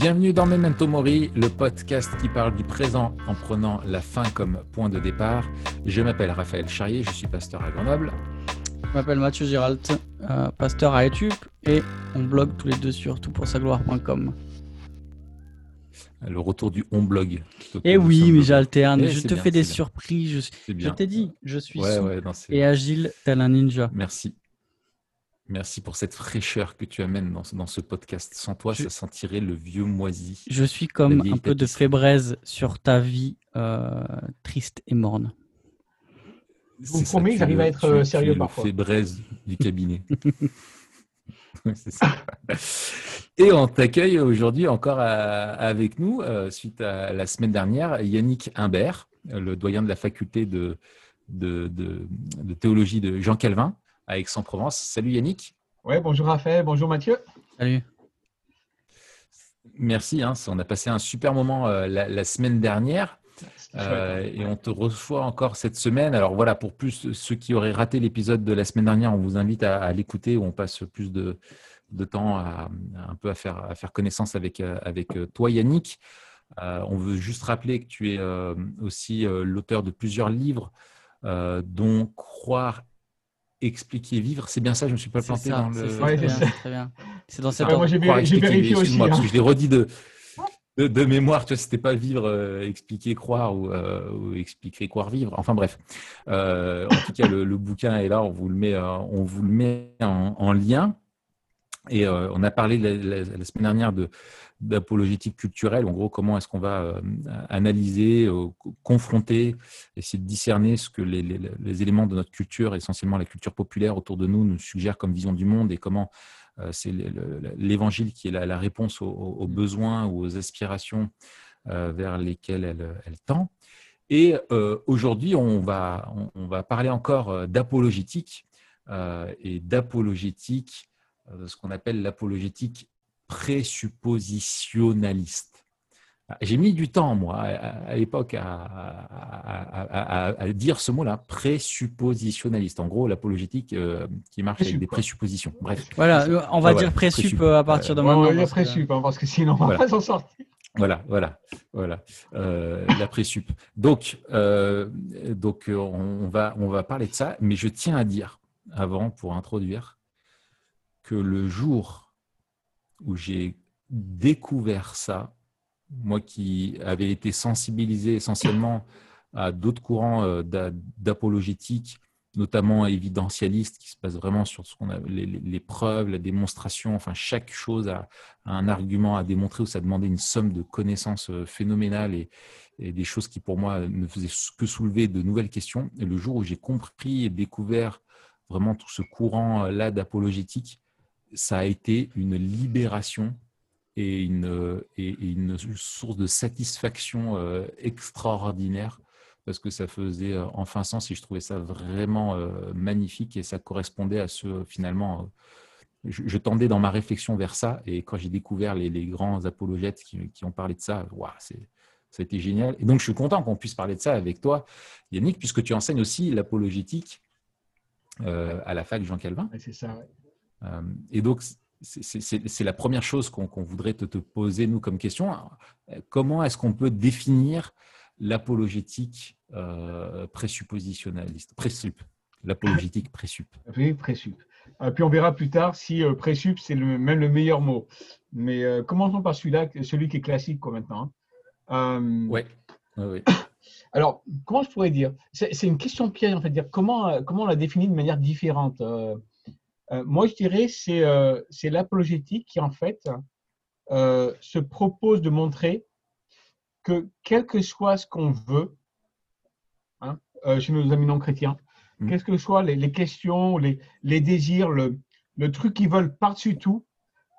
Bienvenue dans Memento Mori, le podcast qui parle du présent en prenant la fin comme point de départ. Je m'appelle Raphaël Charrier, je suis pasteur à Grenoble. Je m'appelle Mathieu Giralt, euh, pasteur à YouTube et on blogue tous les deux sur toutpoursagloire.com. Le retour du on blog. Eh oui, mais j'alterne. Eh, je te fais des surprises. Je, je t'ai dit, je suis ouais, et agile tel un ninja. Merci. Merci pour cette fraîcheur que tu amènes dans, dans ce podcast. Sans toi, ça sentirait le vieux moisi. Je suis comme un peu de fébraise sur ta vie euh, triste et morne. Je vous promets que j'arrive à être euh, sérieux tu parfois. Fébraise du cabinet. c'est ça. Et on t'accueille aujourd'hui encore avec nous, euh, suite à la semaine dernière, Yannick Imbert, le doyen de la faculté de, de, de théologie de Jean Calvin à Aix-en-Provence. Salut Yannick. Ouais, bonjour Raphaël, bonjour Mathieu. Salut. Merci, hein, on a passé un super moment euh, la, semaine dernière euh, et on te reçoit encore cette semaine. Alors voilà, pour plus ceux qui auraient raté l'épisode de la semaine dernière, on vous invite à, l'écouter où on passe plus de, temps à, un peu à faire, à faire connaissance avec, euh, avec toi Yannick. on veut juste rappeler que tu es aussi l'auteur de plusieurs livres, dont Croire expliquer vivre. C'est bien ça, je ne me suis pas planté dans le. C'est très bien. C'est dans cette Moi, j'ai vérifié aussi. Hein. Parce que je l'ai redit de, de, mémoire, tu vois, c'était pas vivre, euh, expliquer, croire euh, ou, expliquer, croire, vivre. Enfin bref. Euh, en tout cas, le, bouquin est là, on vous le met, on vous le met en lien. Et on a parlé la, semaine dernière de d'apologétique culturelle. En gros, comment est-ce qu'on va euh, analyser, euh, confronter, essayer de discerner ce que les, éléments de notre culture, essentiellement la culture populaire autour de nous, nous suggèrent comme vision du monde et comment euh, c'est l'évangile qui est la, réponse aux, besoins ou aux aspirations vers lesquelles elle, tend. Et aujourd'hui, on va, on, va parler encore d'apologétique et d'apologétique, ce qu'on appelle l'apologétique présuppositionnaliste. J'ai mis du temps, moi, à, l'époque, à, dire ce mot-là, présuppositionnaliste. En gros, l'apologétique euh, qui marche avec des présuppositions. Bref. Voilà, euh, on va dire présup à partir de maintenant. On va dire présup, hein, parce que sinon, on ne va pas s'en sortir. Voilà, voilà, voilà, euh, la présup. Donc, donc on, va, on va parler de ça, mais je tiens à dire, avant, pour introduire, que le jour où j'ai découvert ça, moi qui avais été sensibilisé essentiellement à d'autres courants euh, d'apologétique, notamment évidentialistes, qui se basent vraiment sur ce qu'on a, les, preuves, la démonstration, enfin chaque chose a, un argument à démontrer où ça demandait une somme de connaissances euh, phénoménales et, et des choses qui pour moi ne faisaient que soulever de nouvelles questions. Et le jour où j'ai compris et découvert vraiment tout ce courant-là d'apologétique, ça a été une libération et une, une source de satisfaction euh, extraordinaire parce que ça faisait euh, enfin sens et je trouvais ça vraiment euh, magnifique et ça correspondait à ce finalement. Je, tendais dans ma réflexion vers ça et quand j'ai découvert les, grands apologètes qui, ont parlé de ça, c'est, ça a été génial. Et donc je suis content qu'on puisse parler de ça avec toi, Yannick, puisque tu enseignes aussi l'apologétique à la fac Jean Calvin. c'est ça, euh, et donc, c'est la première chose qu'on voudrait te, poser, nous, comme question. Comment est-ce qu'on peut définir l'apologétique euh, présuppositionnaliste Présup. L'apologétique présup? Oui, présup. Euh, puis on verra plus tard si euh, présup, c'est même le meilleur mot. Mais commençons par celui-là, celui qui est classique quoi, maintenant. Hein. Oui. Ouais, Alors, comment je pourrais dire? C'est une question piège, en fait, dire comment, comment on la définit de manière différente euh, moi, je dirais c'est euh, c'est l'apologétique qui, en fait, euh, se propose de montrer que quel que soit ce qu'on veut, hein, chez nos amis non chrétiens, mmh. quelles que soient les, questions, les, les désirs, le, le, truc qu'ils veulent par-dessus tout,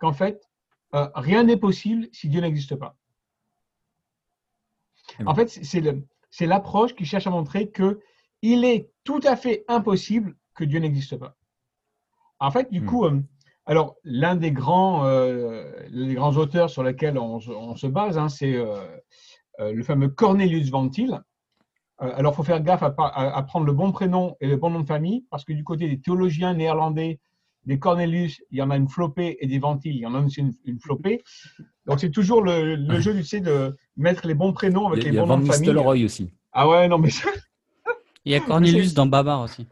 qu'en fait, rien n'est possible si Dieu n'existe pas. En fait, c'est l'approche qui cherche à montrer que il est tout à fait impossible que Dieu n'existe pas. En fait, du hmm. coup, euh, alors l'un des grands, euh, les grands auteurs sur lesquels on, se base, hein, c'est euh, le fameux Cornelius Van Til. alors, il faut faire gaffe à, prendre le bon prénom et le bon nom de famille, parce que du côté des théologiens néerlandais, des Cornelius, il y en a une flopée, et des Van Til, il y en a aussi une, flopée. Donc c'est toujours le, le jeu, tu sais, de mettre les bons prénoms avec Il y a, les il y a bons Van noms de famille. Nistelrooy aussi. Ah ouais, non, mais Il y a Cornelius dans Babar aussi.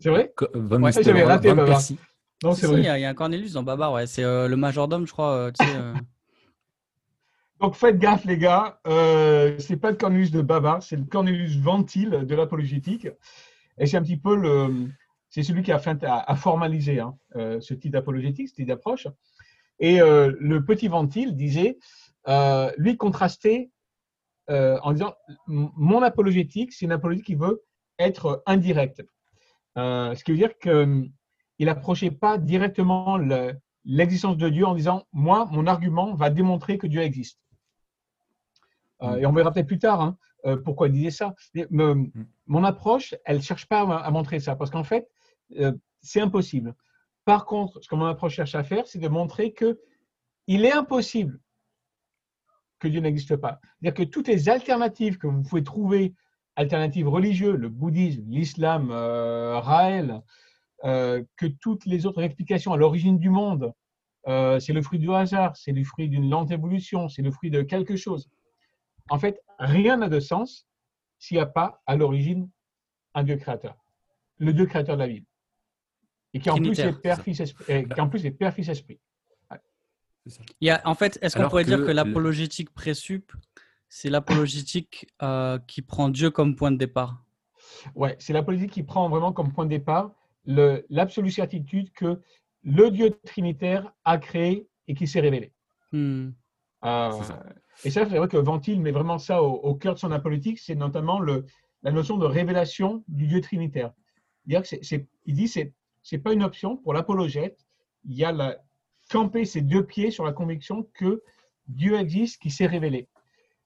C'est vrai Van Ouais, Nistelrooy, j'avais raté, Van Baba. Persie. Non, Si, c'est si, vrai. il y, a- il y a un Cornelius dans Babar, ouais. C'est euh, le majordome, je crois. euh, euh, Donc faites gaffe, les gars. Euh, c'est pas le Cornelius de Baba, c'est le Cornelius Ventile de l'apologétique. Et c'est un petit peu le. C'est celui qui a, fait, a, a formalisé hein, euh, ce type d'apologétique, ce type d'approche. Et euh, le petit Ventile disait, euh, lui, contrastait euh, en disant Mon apologétique, c'est une apologétique qui veut être indirecte. Euh, ce qui veut dire qu'il n'approchait pas directement le- l'existence de Dieu en disant Moi, mon argument va démontrer que Dieu existe. Euh, et on verra peut-être plus tard hein, euh, pourquoi il disait ça. Mais, me- mon approche, elle ne cherche pas à, à montrer ça, parce qu'en fait, euh, c'est impossible. Par contre, ce que mon approche cherche à faire, c'est de montrer que il est impossible que Dieu n'existe pas. C'est-à-dire que toutes les alternatives que vous pouvez trouver, alternatives religieuses, le bouddhisme, l'islam, euh, Raël, euh, que toutes les autres explications à l'origine du monde, euh, c'est le fruit du hasard, c'est le fruit d'une lente évolution, c'est le fruit de quelque chose. En fait, rien n'a de sens s'il n'y a pas à l'origine un Dieu créateur, le Dieu créateur de la vie. Et qui en plus est Père, Fils, Esprit. et qui en plus est Père, Fils, Esprit. Ça. il y a, en fait, est-ce qu'on pourrait dire que que le- l'apologétique présup, c'est l'apologétique euh, qui prend Dieu comme point de départ Ouais, c'est la politique qui prend vraiment comme point de départ l'absolue certitude que le Dieu trinitaire a créé et qui s'est révélé. Hmm. Euh, ça. et ça, c'est vrai que Ventile met vraiment ça au, au cœur de son apologetique, c'est notamment le, la notion de révélation du Dieu trinitaire. Dire que il dit c'est c'est pas une option pour l'apologète. Il y a la, camper ses deux pieds sur la conviction que Dieu existe, qui s'est révélé.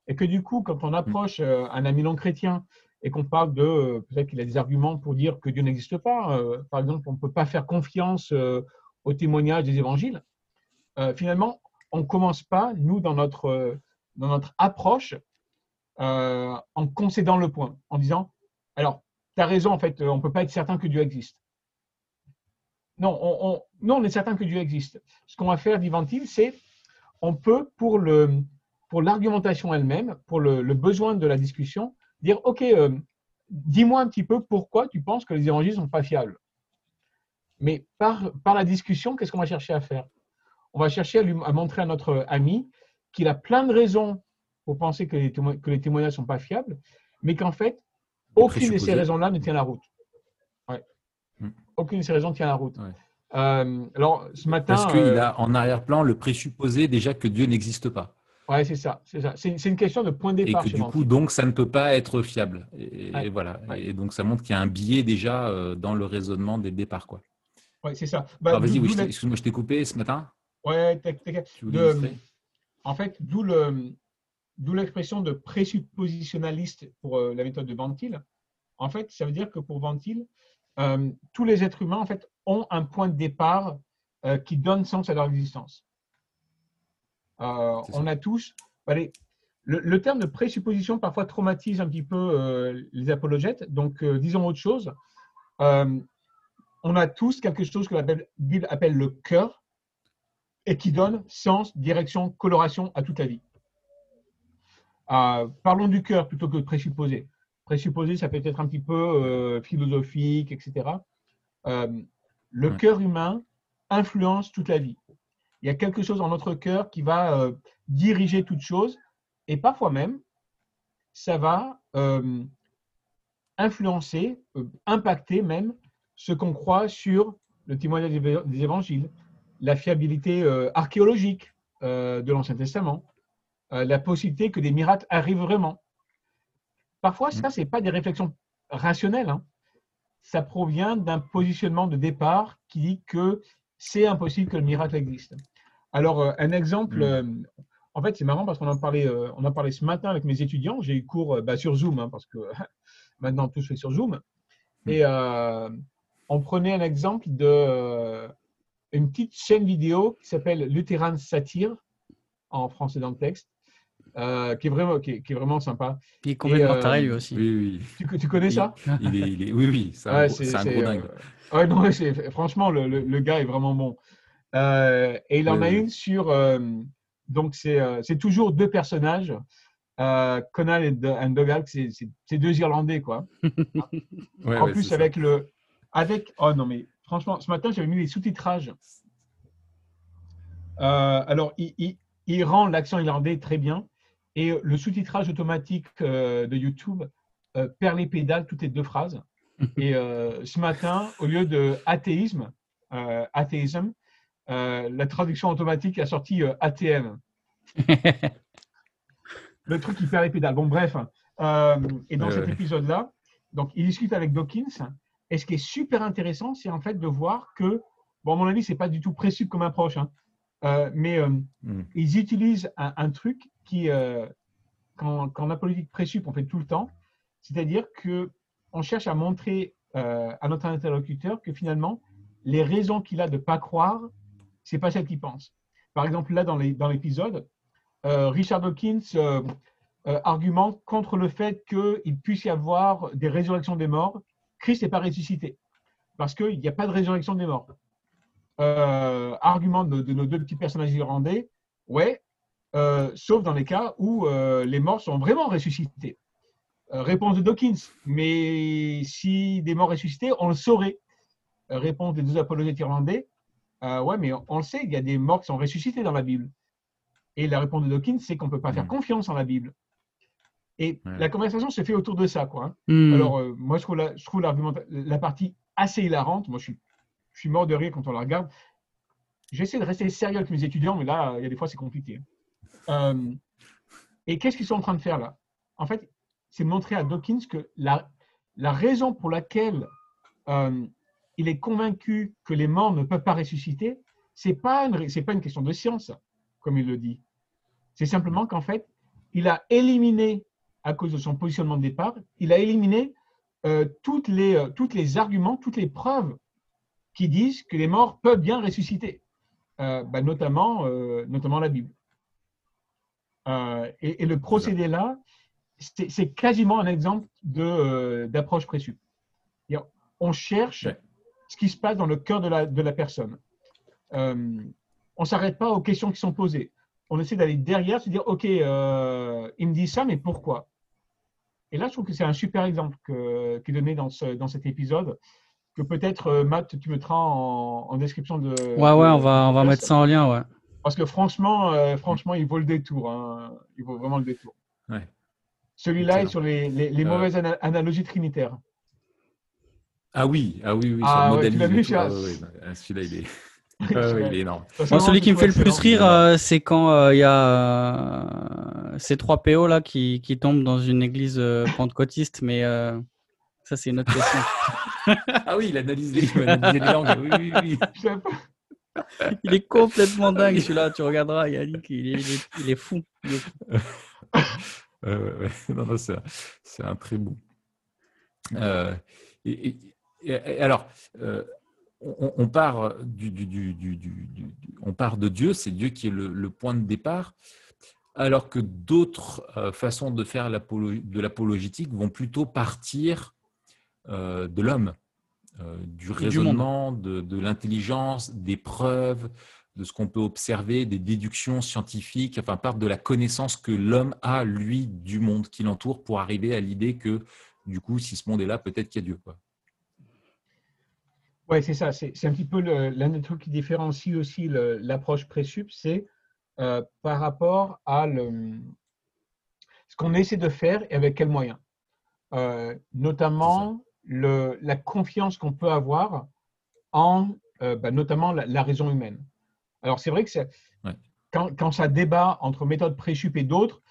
Et que du coup, quand on approche euh, un ami non chrétien et qu'on parle de euh, peut-être qu'il a des arguments pour dire que Dieu n'existe pas, euh, par exemple, on ne peut pas faire confiance au témoignage des évangiles. finalement, on ne commence pas, nous, dans notre, dans notre approche, euh, en concédant le point, en disant, alors, tu as raison, en fait, on ne peut pas être certain que Dieu existe. Non, on, on- non, on est certain que Dieu existe. Ce qu'on va faire, dit Ventile, c'est, on peut, pour le pour l'argumentation elle-même, pour le, le besoin de la discussion, dire, OK, euh, dis-moi un petit peu pourquoi tu penses que les évangiles ne sont pas fiables. Mais par, par la discussion, qu'est-ce qu'on va chercher à faire? On va chercher à, lui, à montrer à notre ami qu'il a plein de raisons pour penser que les, témo- que les témoignages ne sont pas fiables, mais qu'en fait, aucune de ces raisons-là ne tient la route. Ouais. Hmm. Aucune de ces raisons ne tient la route. Ouais. Euh, alors, ce matin. Parce qu'il euh, a en arrière-plan le présupposé déjà que Dieu n'existe pas. Ouais, c'est ça. C'est ça. C'est une question de point de Et départ que chez du coup, donc, ça ne peut pas être fiable. Et, Ouais. et voilà. Ouais. Et donc, ça montre qu'il y a un biais déjà euh, dans le raisonnement des départs. Quoi. Ouais, c'est ça. Bah, vas-y, oui, la- excuse-moi, je t'ai coupé ce matin. Ouais, illustrer en fait, d'où le, d'où l'expression de présuppositionnaliste pour euh, la méthode de Ventile. En fait, ça veut dire que pour Ventile, euh, tous les êtres humains en fait ont un point de départ euh, qui donne sens à leur existence. Euh, on a tous. allez, le, le terme de présupposition parfois traumatise un petit peu euh, les apologètes. Donc, euh, disons autre chose. On a tous quelque chose que la Bible appelle le cœur et qui donne sens, direction, coloration à toute la vie. Parlons du cœur plutôt que de présupposer. Présupposer, ça peut être un petit peu philosophique, etc. Le Ouais. cœur humain influence toute la vie. Il y a quelque chose dans notre cœur qui va euh, diriger toute chose et parfois même, ça va euh, influencer, euh, impacter même ce qu'on croit sur le témoignage des éva- des évangiles, la fiabilité archéologique de l'Ancien Testament, la possibilité que des miracles arrivent vraiment. Parfois, ça, ce n'est pas des réflexions rationnelles. hein. Ça provient d'un positionnement de départ qui dit que c'est impossible que le miracle existe. Alors, euh, un exemple, Mm. euh, en fait, c'est marrant parce qu'on en parlait, euh, on en parlait ce matin avec mes étudiants. J'ai eu cours bah, sur Zoom hein, parce que maintenant tout se fait sur Zoom. Et euh, on prenait un exemple de une petite chaîne vidéo qui s'appelle Lutheran Satire en français dans le texte, euh, qui est vraiment, qui est, qui est vraiment sympa. Il est complètement euh, taré lui aussi. Oui, oui. Tu, tu connais ça? Il est, il est- oui, oui, c'est un, Ouais, gros- un c'est, gros euh, dingue. ouais, non, c'est- franchement, le, le- le gars est vraiment bon. Euh, et il en Oui, a une sur. euh, donc, c'est euh, c'est toujours deux personnages, Conan et, and Dougal, c'est deux Irlandais, quoi. Ouais, en ouais, plus, ça. avec le. Avec. Oh non, mais franchement, ce matin, j'avais mis les sous-titrages. Alors, il, il- il rend l'accent irlandais très bien. Et le sous-titrage automatique de YouTube perd les pédales toutes les deux phrases. Et euh, ce matin, au lieu de athéisme, euh, athéisme, euh, la traduction automatique a sorti euh, ATM. Le truc qui perd les pédales. Bon, bref. Euh, et dans cet épisode-là, donc il discute avec Dawkins. Et ce qui est super intéressant, c'est en fait de voir que, bon, à mon avis, c'est pas du tout précis comme approche, hein, mais euh, Mm. ils utilisent un, un truc qui, quand, quand la politique présup, on fait tout le temps, c'est-à-dire que on cherche à montrer à notre interlocuteur que finalement, les raisons qu'il a de pas croire, c'est pas celles qu'il pense. Par exemple, là, dans l'épisode, euh, Richard Dawkins euh, euh, argumente contre le fait qu'il puisse y avoir des résurrections des morts. Christ n'est pas ressuscité parce qu'il n'y a pas de résurrection des morts. Argument de, nos deux petits personnages irlandais, ouais, sauf dans les cas où les morts sont vraiment ressuscités. Réponse de Dawkins, mais si des morts ressuscités, on le saurait. Réponse des deux apologètes irlandais, euh, ouais, mais on, on le sait, il y a des morts qui sont ressuscités dans la Bible. Et la réponse de Dawkins, c'est qu'on ne peut pas faire Mm. confiance en la Bible. Et Ouais. la conversation se fait autour de ça, quoi. hein. Hmm. Alors, euh, moi, je trouve, la, je trouve l'argumenta- la partie assez hilarante. Moi, je suis, je suis mort de rire quand on la regarde. J'essaie de rester sérieux avec mes étudiants, mais là, il y a des fois, c'est compliqué. Euh, et qu'est-ce qu'ils sont en train de faire là? En fait, c'est de montrer à Dawkins que la, la raison pour laquelle euh, il est convaincu que les morts ne peuvent pas ressusciter, c'est pas une, pas une question de science, comme il le dit. C'est simplement qu'en fait, il a éliminé, à cause de son positionnement de départ, il a éliminé euh, toutes les, euh, toutes les arguments, toutes les preuves qui disent que les morts peuvent bien ressusciter, Euh, bah, notamment, euh, notamment la Bible. Et, et le procédé là, c'est quasiment un exemple d'approche. C'est-à-dire, On cherche. Ce qui se passe dans le cœur de la, de la personne. Euh, on ne s'arrête pas aux questions qui sont posées. On essaie d'aller derrière, se dire, OK, euh, il me dit ça, mais pourquoi? Et là, je trouve que c'est un super exemple que, qui est donné dans, ce, dans cet épisode, que peut-être, euh, Matt, tu mettras en, en description de... Ouais, ouais, on va, on va mettre ça en lien, ouais. Parce que franchement, euh, franchement, il vaut le détour. hein. Il vaut vraiment le détour. Ouais. Celui-là est sur les, les- les mauvaises ana- analogies trinitaires. Ah oui, ah oui, oui, Ah ouais, tu l'as vu, Ah ouais, ouais, Celui-là, il est, il est énorme. Moi, celui qui me fait le plus rire, euh, c'est quand euh, il y a euh, ces trois PO là qui, qui tombent dans une église euh, pentecôtiste, mais euh, ça, c'est une autre question. Ah oui, il analyse les, il analyse les langues. Oui, oui, oui. Il est complètement dingue celui-là, tu regarderas, Yannick, il est, il est, il est fou. Il est fou. Ouais, ouais, ouais. Non, non, c'est un, c'est un très bon. Euh, et- et- alors, euh, on, on part du, du- du- du- du- du- du- on part de Dieu, c'est Dieu qui est le, le point de départ, alors que d'autres euh, façons de faire de l'apologétique vont plutôt partir euh, de l'homme, euh, du raisonnement, de, de l'intelligence, des preuves, de ce qu'on peut observer, des déductions scientifiques, enfin, part de la connaissance que l'homme a, lui, du monde qui l'entoure pour arriver à l'idée que, du coup, si ce monde est là, peut-être qu'il y a Dieu. Quoi. Ouais, c'est ça. C'est un petit peu l'un des trucs qui différencie aussi l'approche présup, c'est euh, par rapport à le- ce qu'on essaie de faire et avec quels moyens. Euh, notamment le- la confiance qu'on peut avoir en euh, bah, notamment la, la raison humaine. Alors c'est vrai que Ouais. quand, quand ça débat entre méthode présup et d'autres,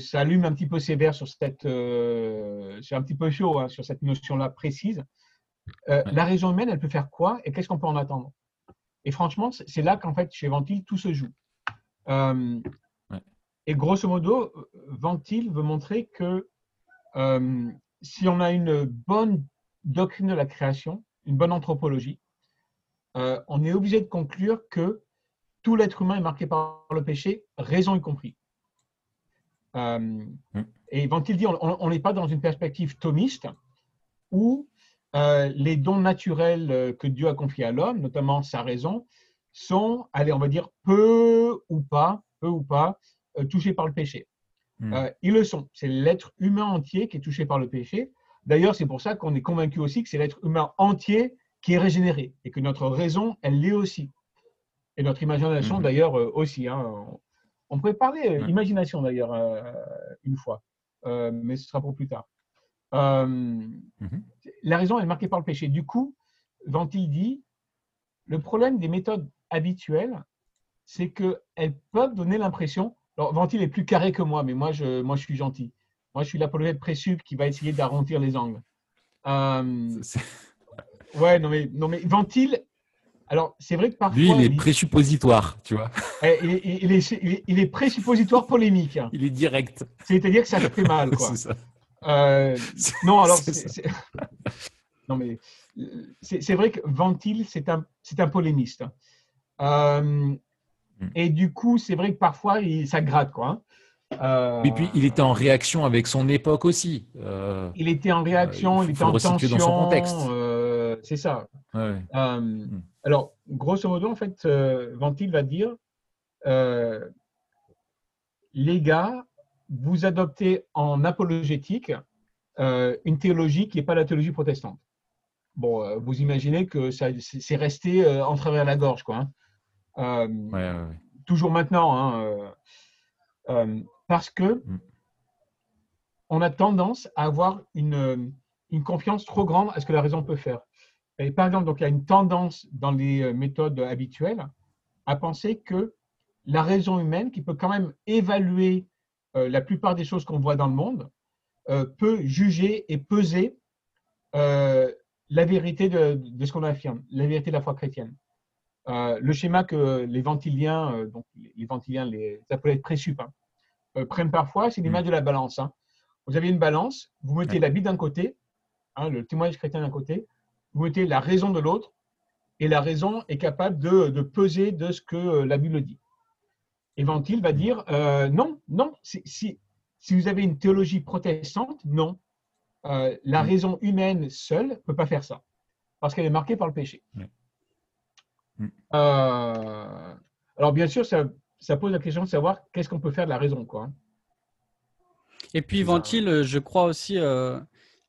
ça allume un petit peu sévère sur cette, c'est un petit peu chaud hein, sur cette notion-là précise. Euh, Ouais. La raison humaine, elle peut faire quoi et qu'est-ce qu'on peut en attendre? Et franchement, c'est là qu'en fait, chez Ventil, tout se joue. Euh, Ouais. Et grosso modo, Ventil veut montrer que euh, si on a une bonne doctrine de la création, une bonne anthropologie, on est obligé de conclure que tout l'être humain est marqué par le péché, raison y compris. Et Ventil dit, on n'est pas dans une perspective thomiste où euh, les dons naturels euh, que Dieu a confiés à l'homme, notamment sa raison, sont, allez, on va dire, peu ou pas, peu ou pas, euh, touchés par le péché. Hmm. Euh, ils le sont. C'est l'être humain entier qui est touché par le péché. D'ailleurs, c'est pour ça qu'on est convaincu aussi que c'est l'être humain entier qui est régénéré et que notre raison, elle l'est aussi. Et notre imagination, Mhm. d'ailleurs, aussi. hein. On- pourrait parler Ouais. imagination, d'ailleurs, une fois, mais ce sera pour plus tard. Euh, Mhm. la raison est marquée par le péché. Du coup, Ventil dit, le problème des méthodes habituelles, c'est qu'elles peuvent donner l'impression. Alors, Ventil est plus carré que moi, mais moi, je, moi, je suis gentil. Moi, je suis l'apologète présup qui va essayer d'arrondir les angles. Euh, ouais, non, mais, non, mais Ventil. Alors, c'est vrai que parfois. Lui, il est il, présuppositoire, tu vois. eh, il est, il est- il présuppositoire polémique. hein. Il est direct. C'est-à-dire que ça fait mal, quoi. C'est ça. Euh, non, alors, C'est non, mais c'est vrai que Ventil, c'est un, c'est un polémiste. Euh, Mm. et du coup, c'est vrai que parfois, il, ça gratte, quoi. hein. Euh, Et puis, il était en réaction avec son époque aussi. Euh, il était en réaction, il, il était en tension. dans son contexte. c'est ça. ouais. Euh, Alors, grosso modo, en fait, Ventil va dire les gars, vous adoptez en apologétique euh, une théologie qui n'est pas la théologie protestante. Bon, euh, vous imaginez que ça, c'est resté euh, en travers la gorge, quoi. hein. Euh, Ouais, ouais, ouais. toujours maintenant, hein, parce que Mm. on a tendance à avoir une, une confiance trop grande à ce que la raison peut faire. Et par exemple, donc il y a une tendance dans les méthodes habituelles à penser que la raison humaine, qui peut quand même évaluer la plupart des choses qu'on voit dans le monde, euh, peut juger et peser euh, la vérité de, de ce qu'on affirme, la vérité de la foi chrétienne. Euh, le schéma que les ventiliens, euh, donc les ventiliens, les apolètes présup, hein, euh, prennent parfois, c'est l'image de la balance. hein. Vous avez une balance, vous mettez la Bible d'un côté, hein, le témoignage chrétien d'un côté, vous mettez la raison de l'autre, et la raison est capable de, de peser de ce que euh, la Bible dit. Et Ventil va dire euh, non, non, si, si, si vous avez une théologie protestante, non. Euh, la raison humaine seule ne peut pas faire ça, parce qu'elle est marquée par le péché. Euh, alors bien sûr, ça, ça pose la question de savoir qu'est-ce qu'on peut faire de la raison. Quoi. Et puis Ventil, euh, je crois aussi, euh,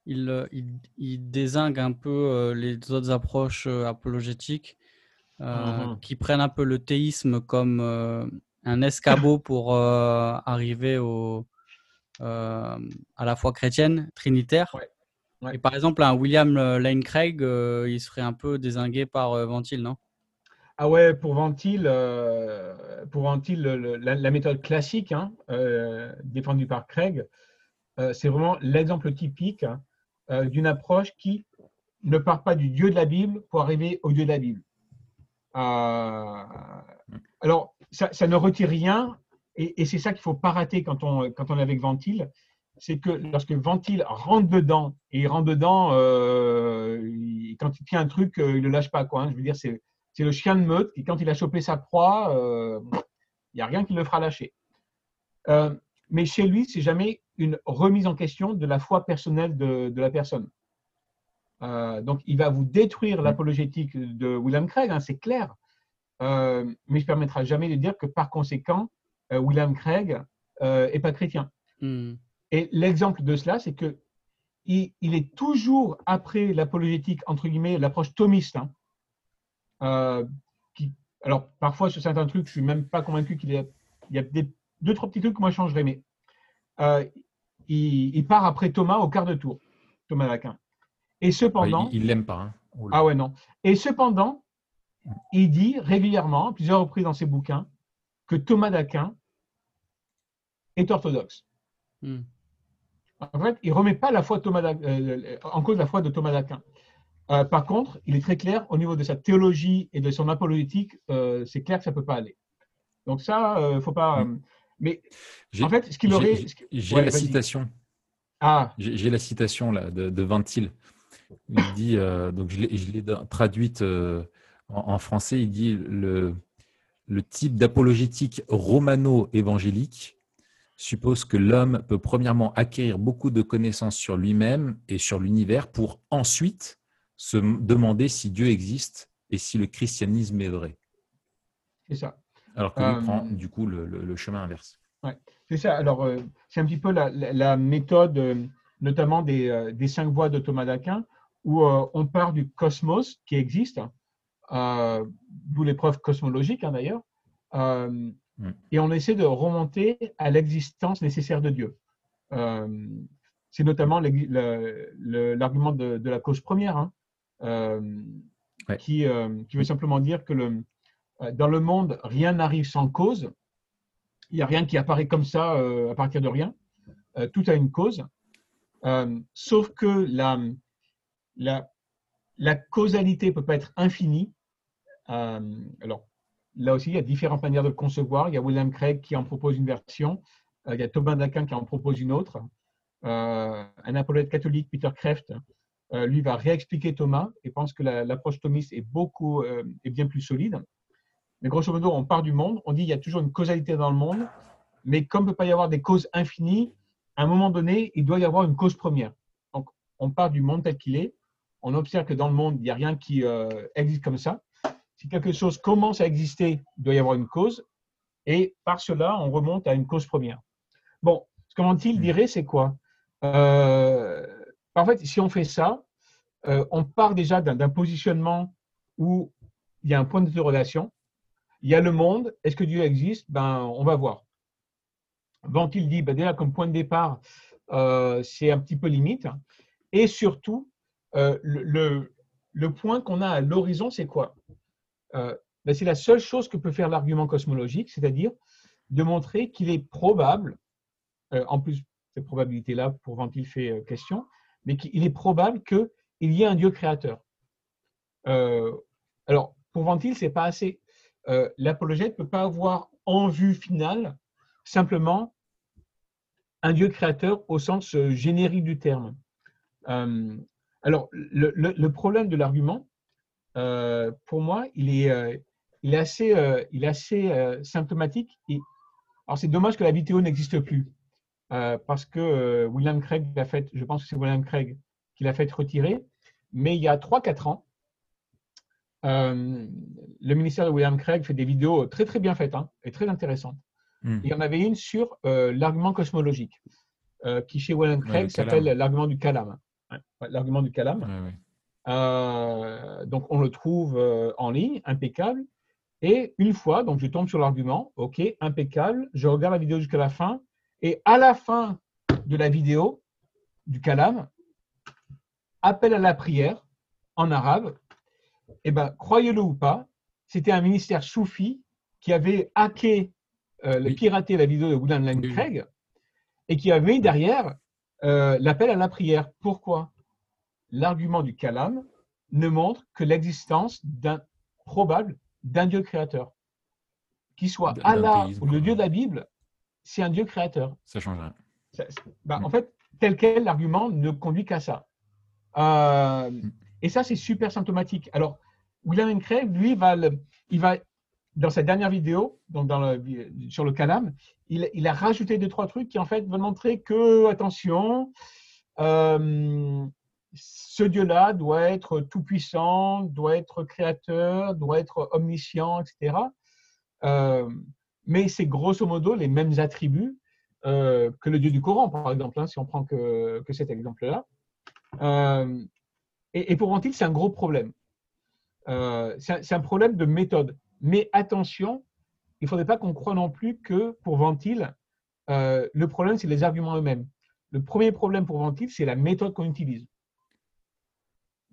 il, il, il désingue un peu euh, les autres approches euh, apologétiques euh, Mhm. qui prennent un peu le théisme comme euh, un escabeau pour euh, arriver au, euh, à la foi chrétienne trinitaire. Ouais. Ouais. Et par exemple, un William euh, Lane Craig, euh, il serait un peu désingué par euh, Ventil, non? Ah ouais, pour Ventil, euh, pour Ventil le- le- la, la méthode classique hein, euh, défendue par Craig, euh, c'est vraiment l'exemple typique hein, euh, d'une approche qui ne part pas du Dieu de la Bible pour arriver au Dieu de la Bible. Euh, alors, ça, ça ne retire rien, et, et c'est ça qu'il ne faut pas rater quand on, quand on est avec Ventil, c'est que lorsque Ventil rentre dedans, et il rentre dedans, euh, il- quand il tient un truc, euh, il ne le lâche pas. Quoi, hein. Je veux dire, c'est c'est le chien de meute qui, quand il a chopé sa proie, euh, il n'y a rien qui le fera lâcher. Euh, mais chez lui, c'est jamais une remise en question de la foi personnelle de, de la personne. Donc, il va vous détruire l'apologétique de William Craig, hein, c'est clair. Euh, mais il ne permettra jamais de dire que par conséquent, euh, William Craig n'est pas chrétien. Hmm. Et l'exemple de cela, c'est que il, il est toujours après l'apologétique, entre guillemets, l'approche thomiste. hein, euh, qui, alors, parfois, sur certains trucs, je ne suis même pas convaincu qu'il y a, il y a des, deux, trois petits trucs que moi je changerais, mais euh, il, il part après Thomas au quart de tour, Thomas d'Aquin. Et cependant, il l'aime pas. hein. Ah ouais, non. Et cependant, il dit régulièrement, à plusieurs reprises dans ses bouquins, que Thomas d'Aquin est orthodoxe. Hmm. En fait, il ne remet pas la foi Thomas euh, en cause la foi de Thomas d'Aquin. Euh, par contre, il est très clair au niveau de sa théologie et de son apologétique, euh, c'est clair que ça ne peut pas aller. Donc ça, il ne faut pas. euh, mais J'ai- en fait, ce qu'il aurait. j'ai- Ouais, la citation. Ah, J'ai la citation là, de, de Ventil. Il dit, euh, donc je l'ai traduite euh, en, en français, il dit le, le type d'apologétique romano-évangélique suppose que l'homme peut premièrement acquérir beaucoup de connaissances sur lui-même et sur l'univers pour ensuite se demander si Dieu existe et si le christianisme est vrai. C'est ça. Alors que lui prend du coup le, chemin inverse. Ouais, c'est ça. Alors, c'est un petit peu la, méthode, notamment des, des, cinq voies de Thomas d'Aquin, où on part du cosmos qui existe, d'où les preuves cosmologiques hein, d'ailleurs, mm. et on essaie de remonter à l'existence nécessaire de Dieu. c'est notamment l'argument de, de, la cause première. Hein. Euh, qui, euh, qui, veut simplement dire que le, euh, dans le monde, rien n'arrive sans cause. Il n'y a rien qui apparaît comme ça à partir de rien. tout a une cause. sauf que la, la, la causalité ne peut pas être infinie. alors, là aussi, il y a différentes manières de le concevoir. Il y a William Craig qui en propose une version. il y a Thomas d'Aquin qui en propose une autre. un apolète catholique, Peter Kreft, euh, lui va réexpliquer Thomas et pense que l'approche thomiste est beaucoup euh, est bien plus solide. Mais grosso modo, on part du monde, on dit qu'il y a toujours une causalité dans le monde, mais comme il ne peut pas y avoir des causes infinies, à un moment donné, il doit y avoir une cause première. Donc, on part du monde tel qu'il est, on observe que dans le monde, il n'y a rien qui euh, existe comme ça. Si quelque chose commence à exister, il doit y avoir une cause, et par cela, on remonte à une cause première. Bon, ce que il dirait, c'est quoi? En fait, si on fait ça, euh, on part déjà d'un positionnement où il y a un point de relation. Il y a le monde. Est-ce que Dieu existe? Ben, on va voir. il dit, ben déjà comme point de départ, euh, c'est un petit peu limite. Et surtout, euh, le, point qu'on a à l'horizon, c'est quoi? Ben, C'est la seule chose que peut faire l'argument cosmologique, c'est-à-dire de montrer qu'il est probable, en plus, cette probabilité-là, pour Ventil fait question, mais qu'il est probable qu'il y ait un Dieu créateur. Euh, alors, pour Ventil, ce n'est pas assez. Euh, l'apologète ne peut pas avoir en vue finale simplement un Dieu créateur au sens euh, générique du terme. Alors, le, problème de l'argument, pour moi, il est, il est assez, il est assez symptomatique. alors, c'est dommage que la vidéo n'existe plus. Euh, parce que euh, William Craig l'a fait, je pense que c'est William Craig qui l'a fait retirer, mais il y a 3-4 ans, euh, le ministère de William Craig fait des vidéos très très bien faites hein, et très intéressantes. Hmm. Il y en avait une sur l'argument cosmologique, qui chez William Craig s'appelle l'argument du calame. l'argument du calame. donc on le trouve en ligne, impeccable. Et une fois, donc je tombe sur l'argument, ok, impeccable, je regarde la vidéo jusqu'à la fin, et à la fin de la vidéo du kalam, appel à la prière en arabe, et eh ben, croyez-le ou pas, c'était un ministère soufi qui avait hacké, euh, piraté la vidéo de Lane Craig et qui avait mis derrière euh, l'appel à la prière. Pourquoi? L'argument du kalam ne montre que l'existence d'un probable d'un Dieu créateur. Qui soit Allah ou le Dieu de la Bible, c'est un Dieu créateur. Ça change rien. Bah, en fait, tel quel, l'argument ne conduit qu'à ça. Euh, et ça, c'est super symptomatique. Alors, William Craig, lui, va il va, dans sa dernière vidéo, donc sur le Calam, il, a rajouté deux, trois trucs qui, en fait, vont montrer que, attention, euh, ce Dieu-là doit être tout-puissant, doit être créateur, doit être omniscient, etc. Euh, mais c'est grosso modo les mêmes attributs euh, que le Dieu du Coran, par exemple, hein, si on prend que, cet exemple-là. Et, pour Ventil, c'est un gros problème. C'est un problème de méthode. Mais attention, il ne faudrait pas qu'on croie non plus que pour Ventil, le problème, c'est les arguments eux-mêmes. Le premier problème pour Ventil, c'est la méthode qu'on utilise.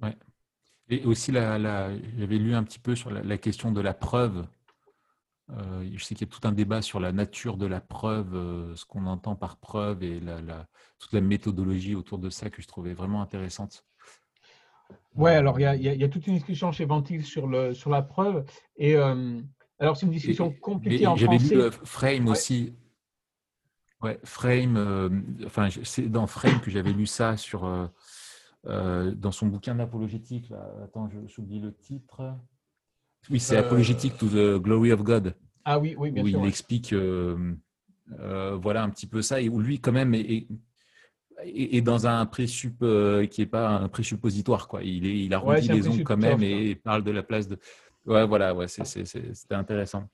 Ouais. Et aussi, j'avais lu un petit peu sur la question de la preuve euh, je sais qu'il y a tout un débat sur la nature de la preuve, euh, ce qu'on entend par preuve et la, toute la méthodologie autour de ça que je trouvais vraiment intéressante. Ouais, alors il y, a, toute une discussion chez Ventil sur, le, sur la preuve. Et euh, alors c'est une discussion compliquée en français. J'avais lu Frame aussi. Ouais, Frame, enfin, c'est dans Frame que j'avais lu ça sur, dans son bouquin d'apologétique. Attends, j'oublie le titre. Oui, c'est euh, Apologétique to the Glory of God. Ah oui, oui, bien où sûr. Il explique euh, euh, voilà un petit peu ça et où lui, quand même, est, est, dans un présup qui n'est pas un présuppositoire. Quoi. Il, il a rempli les ongles quand même et parle de la place de. Ouais, voilà, ouais, c'était intéressant.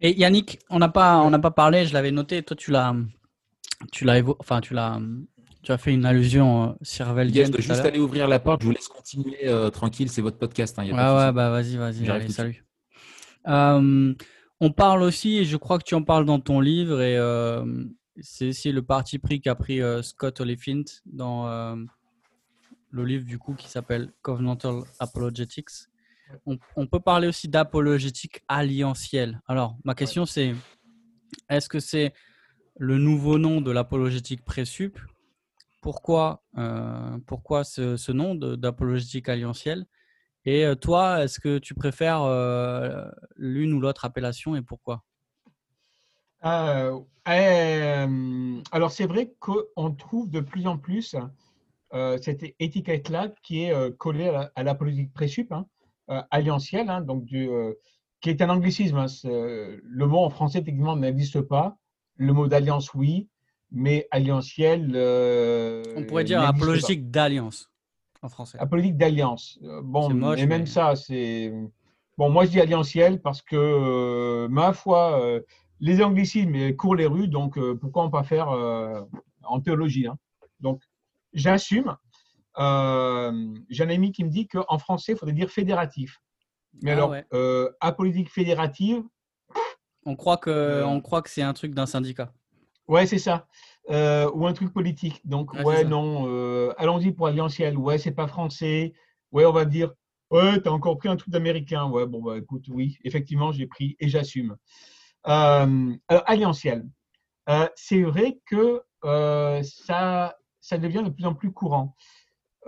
Et Yannick, on n'a pas, on n'a pas parlé, je l'avais noté, toi tu l'as, tu l'as, enfin tu l'as, tu as fait une allusion euh, sur Yes, de juste aller ouvrir la porte, je vous laisse continuer euh, tranquille, c'est votre podcast. Hein, ah ouais, bah vas-y, vas-y, allez, salut. Euh, on parle aussi, et je crois que tu en parles dans ton livre, et c'est aussi le parti pris qu'a pris Scott Oliphint dans le livre du coup qui s'appelle Covenantal Apologetics. On, peut parler aussi d'apologétique alliantielle. Alors, ma question c'est est-ce que c'est le nouveau nom de l'apologétique présup? Pourquoi, euh, pourquoi ce, nom d'apologétique alliantielle? Et euh, toi, est-ce que tu préfères euh, l'une ou l'autre appellation et pourquoi? Alors, c'est vrai qu'on trouve de plus en plus cette étiquette-là qui est collée à l'apologétique présup. Hein. Euh, alliantiel, hein, donc du, euh, qui est un anglicisme. Hein, le mot en français, techniquement, n'existe pas. Le mot d'alliance, oui, mais alliantiel. Euh, On pourrait dire apologique d'alliance en français. Apologique d'alliance. bon, mais même ça, c'est. Bon, moi, je dis alliantiel parce que, ma foi, les anglicismes courent les rues, donc pourquoi ne pas faire en théologie hein. Donc, j'assume, euh, j'ai un ami qui me dit qu'en français, il faudrait dire fédératif. Mais ah alors, euh, apolitique fédérative. On croit que, euh, on croit que c'est un truc d'un syndicat. Ouais, c'est ça. ou un truc politique. Donc, ouais, non, allons-y pour alliantiel. Ouais, c'est pas français. Ouais, on va dire, ouais, t'as encore pris un truc d'américain. Ouais, bon, bah écoute, oui, effectivement, j'ai pris et j'assume. Alors, alliantiel. c'est vrai que ça, ça devient de plus en plus courant.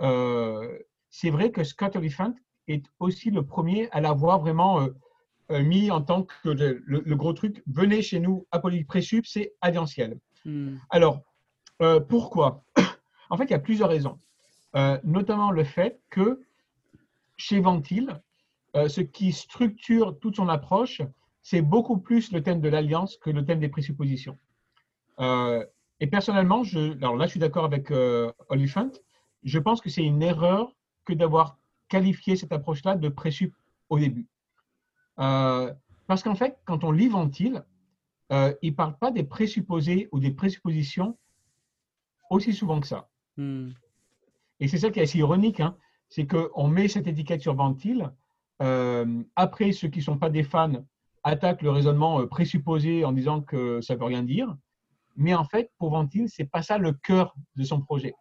Euh, c'est vrai que Scott Oliphant est aussi le premier à l'avoir vraiment euh, euh, mis en tant que le, gros truc. Venez chez nous, Apollique Présup, c'est alliantiel. Hmm. Alors, pourquoi? En fait, il y a plusieurs raisons. notamment le fait que chez Ventil, ce qui structure toute son approche, c'est beaucoup plus le thème de l'alliance que le thème des présuppositions. et personnellement, je, alors là, je suis d'accord avec Oliphant, je pense que c'est une erreur que d'avoir qualifié cette approche-là de présup au début. Euh, parce qu'en fait, quand on lit Ventile, euh, il ne parle pas des présupposés ou des présuppositions aussi souvent que ça. Hmm. Et c'est ça qui est assez ironique, hein, c'est qu'on met cette étiquette sur Ventile. Euh, après, ceux qui ne sont pas des fans attaquent le raisonnement présupposé en disant que ça ne veut rien dire. Mais en fait, pour Ventile, ce n'est pas ça le cœur de son projet.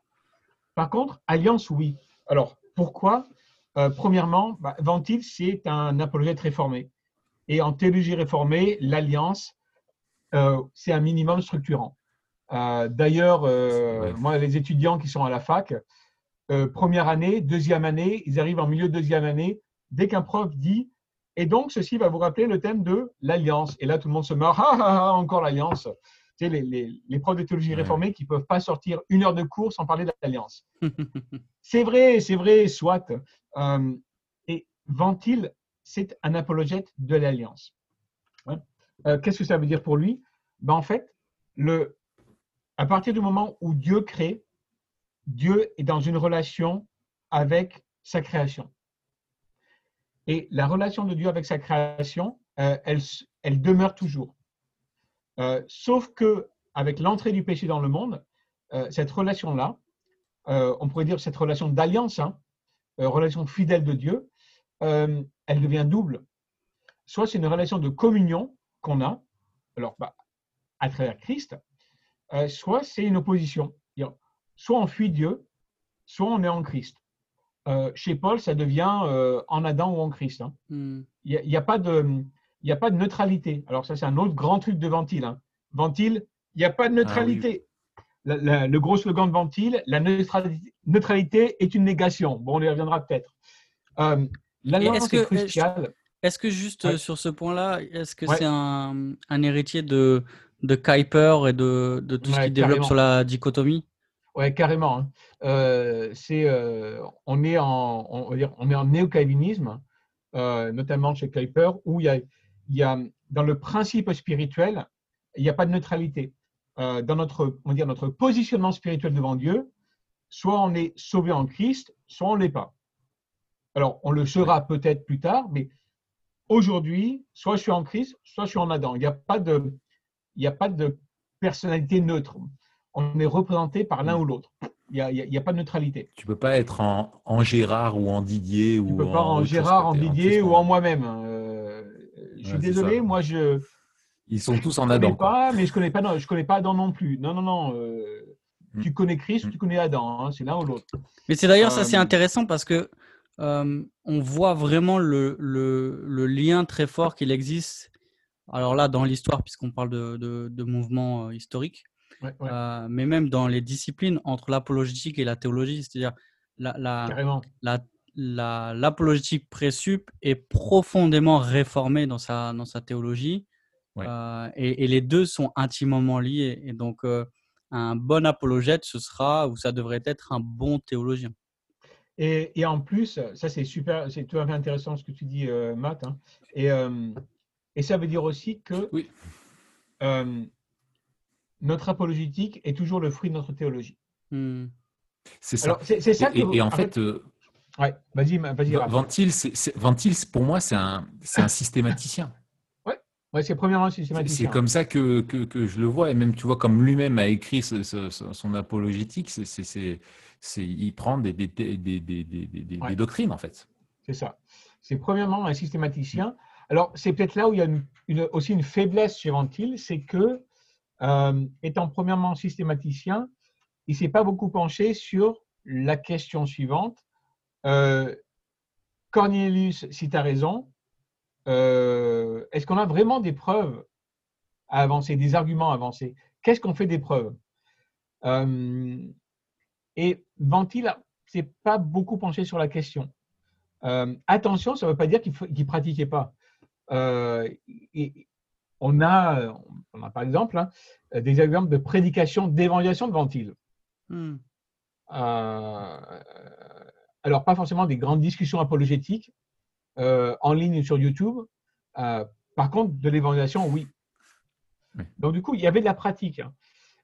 Par contre, alliance, oui. Alors, pourquoi euh, Premièrement, bah, Ventil, c'est un apologète réformé. Et en théologie réformée, l'alliance, euh, c'est un minimum structurant. Euh, d'ailleurs, moi, les étudiants qui sont à la fac, première année, deuxième année, ils arrivent en milieu de deuxième année, dès qu'un prof dit et donc, ceci va vous rappeler le thème de l'alliance. Et là, tout le monde se meurt. Ah, ah, ah, encore l'alliance tu les, les, profs de théologie réformée qui ne peuvent pas sortir une heure de cours sans parler d'alliance. c'est vrai, c'est vrai, soit. Euh, et Ventil, c'est un apologète de l'alliance. Euh, qu'est-ce que ça veut dire pour lui? Ben, En fait, le, à partir du moment où Dieu crée, Dieu est dans une relation avec sa création. Et la relation de Dieu avec sa création, euh, elle, demeure toujours. Euh, sauf que avec l'entrée du péché dans le monde, euh, cette relation-là, on pourrait dire cette relation d'alliance, hein, relation fidèle de Dieu, elle devient double. Soit c'est une relation de communion qu'on a, alors bah, à travers Christ, soit c'est une opposition. Soit on fuit Dieu, soit on est en Christ. Chez Paul, ça devient en Adam ou en Christ. Hein. Hmm. Il n'y a, pas de, il n'y a pas de neutralité. Alors ça, c'est un autre grand truc de Ventile. Hein. Ventile, il n'y a pas de neutralité. Ah le gros slogan de Ventile, la neutralité, est une négation. Bon, on y reviendra peut-être. Euh, est-ce que, est cruciale. Est-ce que juste euh, sur ce point-là, est-ce que c'est un, héritier de, de Kuiper et de, de tout ce qu'il développe sur la dichotomie? Oui, carrément. Hein. Euh, c'est, on est en, on, on est en néo-calvinisme, notamment chez Kuiper, où il y a, il y a, dans le principe spirituel, il n'y a pas de neutralité. Euh, dans notre, on dire, notre positionnement spirituel devant Dieu, soit on est sauvé en Christ, soit on ne l'est pas. Alors, on le sera peut-être plus tard, mais aujourd'hui, soit je suis en Christ, soit je suis en Adam. Il n'y a pas de, il n'y a pas de personnalité neutre. On est représenté par l'un mm. ou l'autre. Il n'y a, pas de neutralité. Tu peux pas être en, Gérard ou en Didier. Tu ou peux pas en, Gérard, en Didier ou en moi-même. Euh, je suis désolé, moi je. Ils sont tous en Adam. Pas, mais je connais pas, je connais pas Adam non plus. Non, non, non. Euh, mm. Tu connais Christ ou mm. tu connais Adam. Hein, c'est l'un ou l'autre. Mais c'est d'ailleurs ça, c'est euh, intéressant parce que on voit vraiment le, le, lien très fort qu'il existe. Alors là, dans l'histoire, puisqu'on parle de, de, de mouvements historiques, euh, mais même dans les disciplines entre l'apologétique et la théologie, c'est-à-dire la, la, l'apologétique présup est profondément réformée dans sa, dans sa théologie euh, et, les deux sont intimement liés. Et donc, euh, un bon apologète, ce sera ou ça devrait être un bon théologien. Et, et en plus, ça c'est super, c'est tout à fait intéressant ce que tu dis, Matt. Hein. et, et ça veut dire aussi que oui notre apologétique est toujours le fruit de notre théologie. Hmm. C'est ça. c'est, ça et, en, fait, euh, ouais, vas-y, vas-y. Ventile, pour moi, c'est un, c'est un systématicien. Ouais, ouais c'est premièrement un systématicien. C'est comme ça que, que, que, je le vois. Et même, tu vois, comme lui-même a écrit son apologétique, c'est, c'est, c'est, il prend des, des, des, des doctrines, en fait. C'est ça. C'est premièrement un systématicien. Alors, c'est peut-être là où il y a une, aussi une faiblesse chez Ventile, c'est que euh, étant premièrement systématicien, il ne s'est pas beaucoup penché sur la question suivante. Euh, Cornelius, si tu as raison, euh, est-ce qu'on a vraiment des preuves à avancer, des arguments à avancer? Qu'est-ce qu'on fait des preuves? Et Ventil s'est pas beaucoup penché sur la question. attention, ça ne veut pas dire qu'il ne pratiquait pas. On a, on a par exemple hein, des exemples de prédication, d'évangélisation de Ventile. Hmm. Euh, alors, pas forcément des grandes discussions apologétiques euh, en ligne sur YouTube. Euh, par contre, de l'évangélisation, oui. Donc, du coup, il y avait de la pratique. Hein.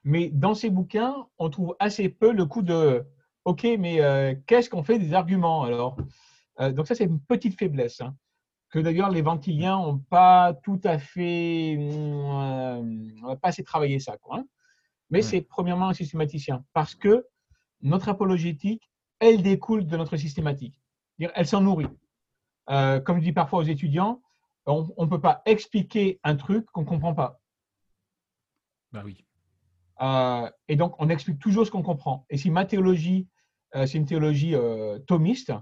Mais dans ces bouquins, on trouve assez peu le coup de OK, mais qu'est-ce qu'on fait des arguments alors? Donc, ça, c'est une petite faiblesse. Hein que d'ailleurs les ventiliens n'ont pas tout à fait, euh, on pas assez travaillé ça. Quoi, hein. Mais c'est premièrement un systématicien, parce que notre apologétique, elle découle de notre systématique. Elle s'en nourrit. Euh, comme je dis parfois aux étudiants, on ne peut pas expliquer un truc qu'on ne comprend pas. Bah oui. Euh, et donc, on explique toujours ce qu'on comprend. Et si ma théologie, c'est une théologie thomiste,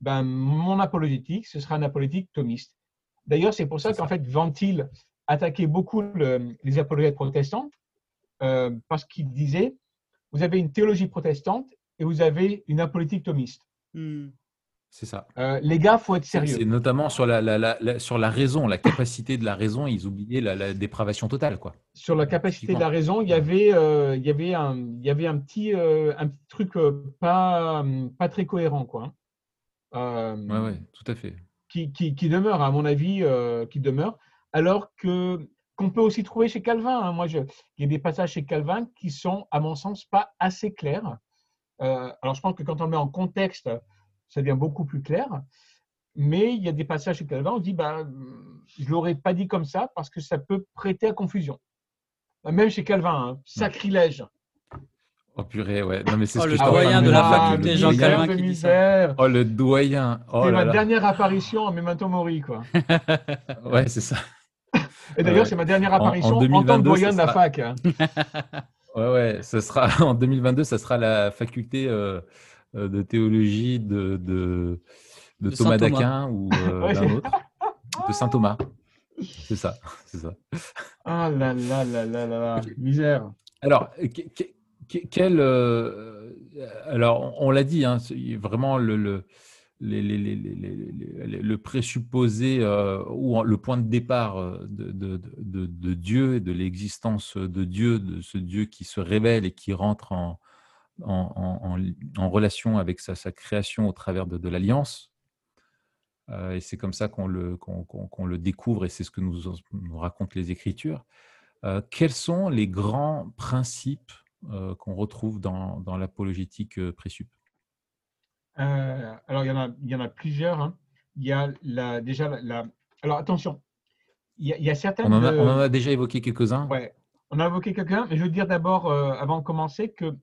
ben, mon apologétique, ce sera un apologétique thomiste. D'ailleurs, c'est pour ça qu'en fait, Ventil attaquait beaucoup les apologètes protestants, euh, parce qu'il disait, vous avez une théologie protestante et vous avez une apologétique thomiste. Hmm. C'est ça. Euh, les gars, faut être sérieux. C'est notamment sur la, sur la raison, la capacité de la raison. Ils oubliaient la, dépravation totale, quoi. Sur la capacité de la raison, il y avait, euh, il y avait un, il y avait un petit, un petit truc pas, pas très cohérent, quoi. Euh, tout à fait. Qui, qui, demeure, à mon avis, euh, qui demeure. Alors que qu'on peut aussi trouver chez Calvin. Hein. Moi, je, il y a des passages chez Calvin qui sont, à mon sens, pas assez clairs. Euh, alors, je pense que quand on met en contexte, ça devient beaucoup plus clair. Mais il y a des passages chez Calvin, on dit, bah, je ne l'aurais pas dit comme ça parce que ça peut prêter à confusion. Même chez Calvin, hein, sacrilège. Oh purée, ouais. Non, mais c'est oh, ce que le doyen de la faculté Jean Calvin qui dit ça. Oh, le doyen. Oh c'est ma dernière apparition en Memento Mori, quoi. ouais, c'est ça. Et d'ailleurs, c'est ma dernière apparition en, tant que doyen de la fac. Hein. ouais, ouais. Ce sera, en 2022, ça sera la faculté euh, euh, de théologie de, de, de, Thomas d'Aquin ou euh, d'un autre. De Saint Thomas. C'est ça, c'est ça. Ah là là là là là, misère. Alors, quel, euh, alors, on l'a dit, hein, vraiment le, le, le présupposé euh, ou le point de départ euh, de, de, de, Dieu et de l'existence de Dieu, de ce Dieu qui se révèle et qui rentre en, en, en, relation avec sa, sa, création au travers de, l'alliance. et c'est comme ça qu'on le, qu'on, le découvre et c'est ce que nous racontent les Écritures. quels sont les grands principes euh, qu'on retrouve dans, dans l'apologétique euh, présup euh, Alors, il y, en a, il y en a plusieurs. Hein. Il y a la, déjà la, alors attention, il y, a certains. On, en a déjà évoqué quelques-uns. Ouais, on a évoqué quelques-uns, mais je veux dire d'abord, avant de commencer, que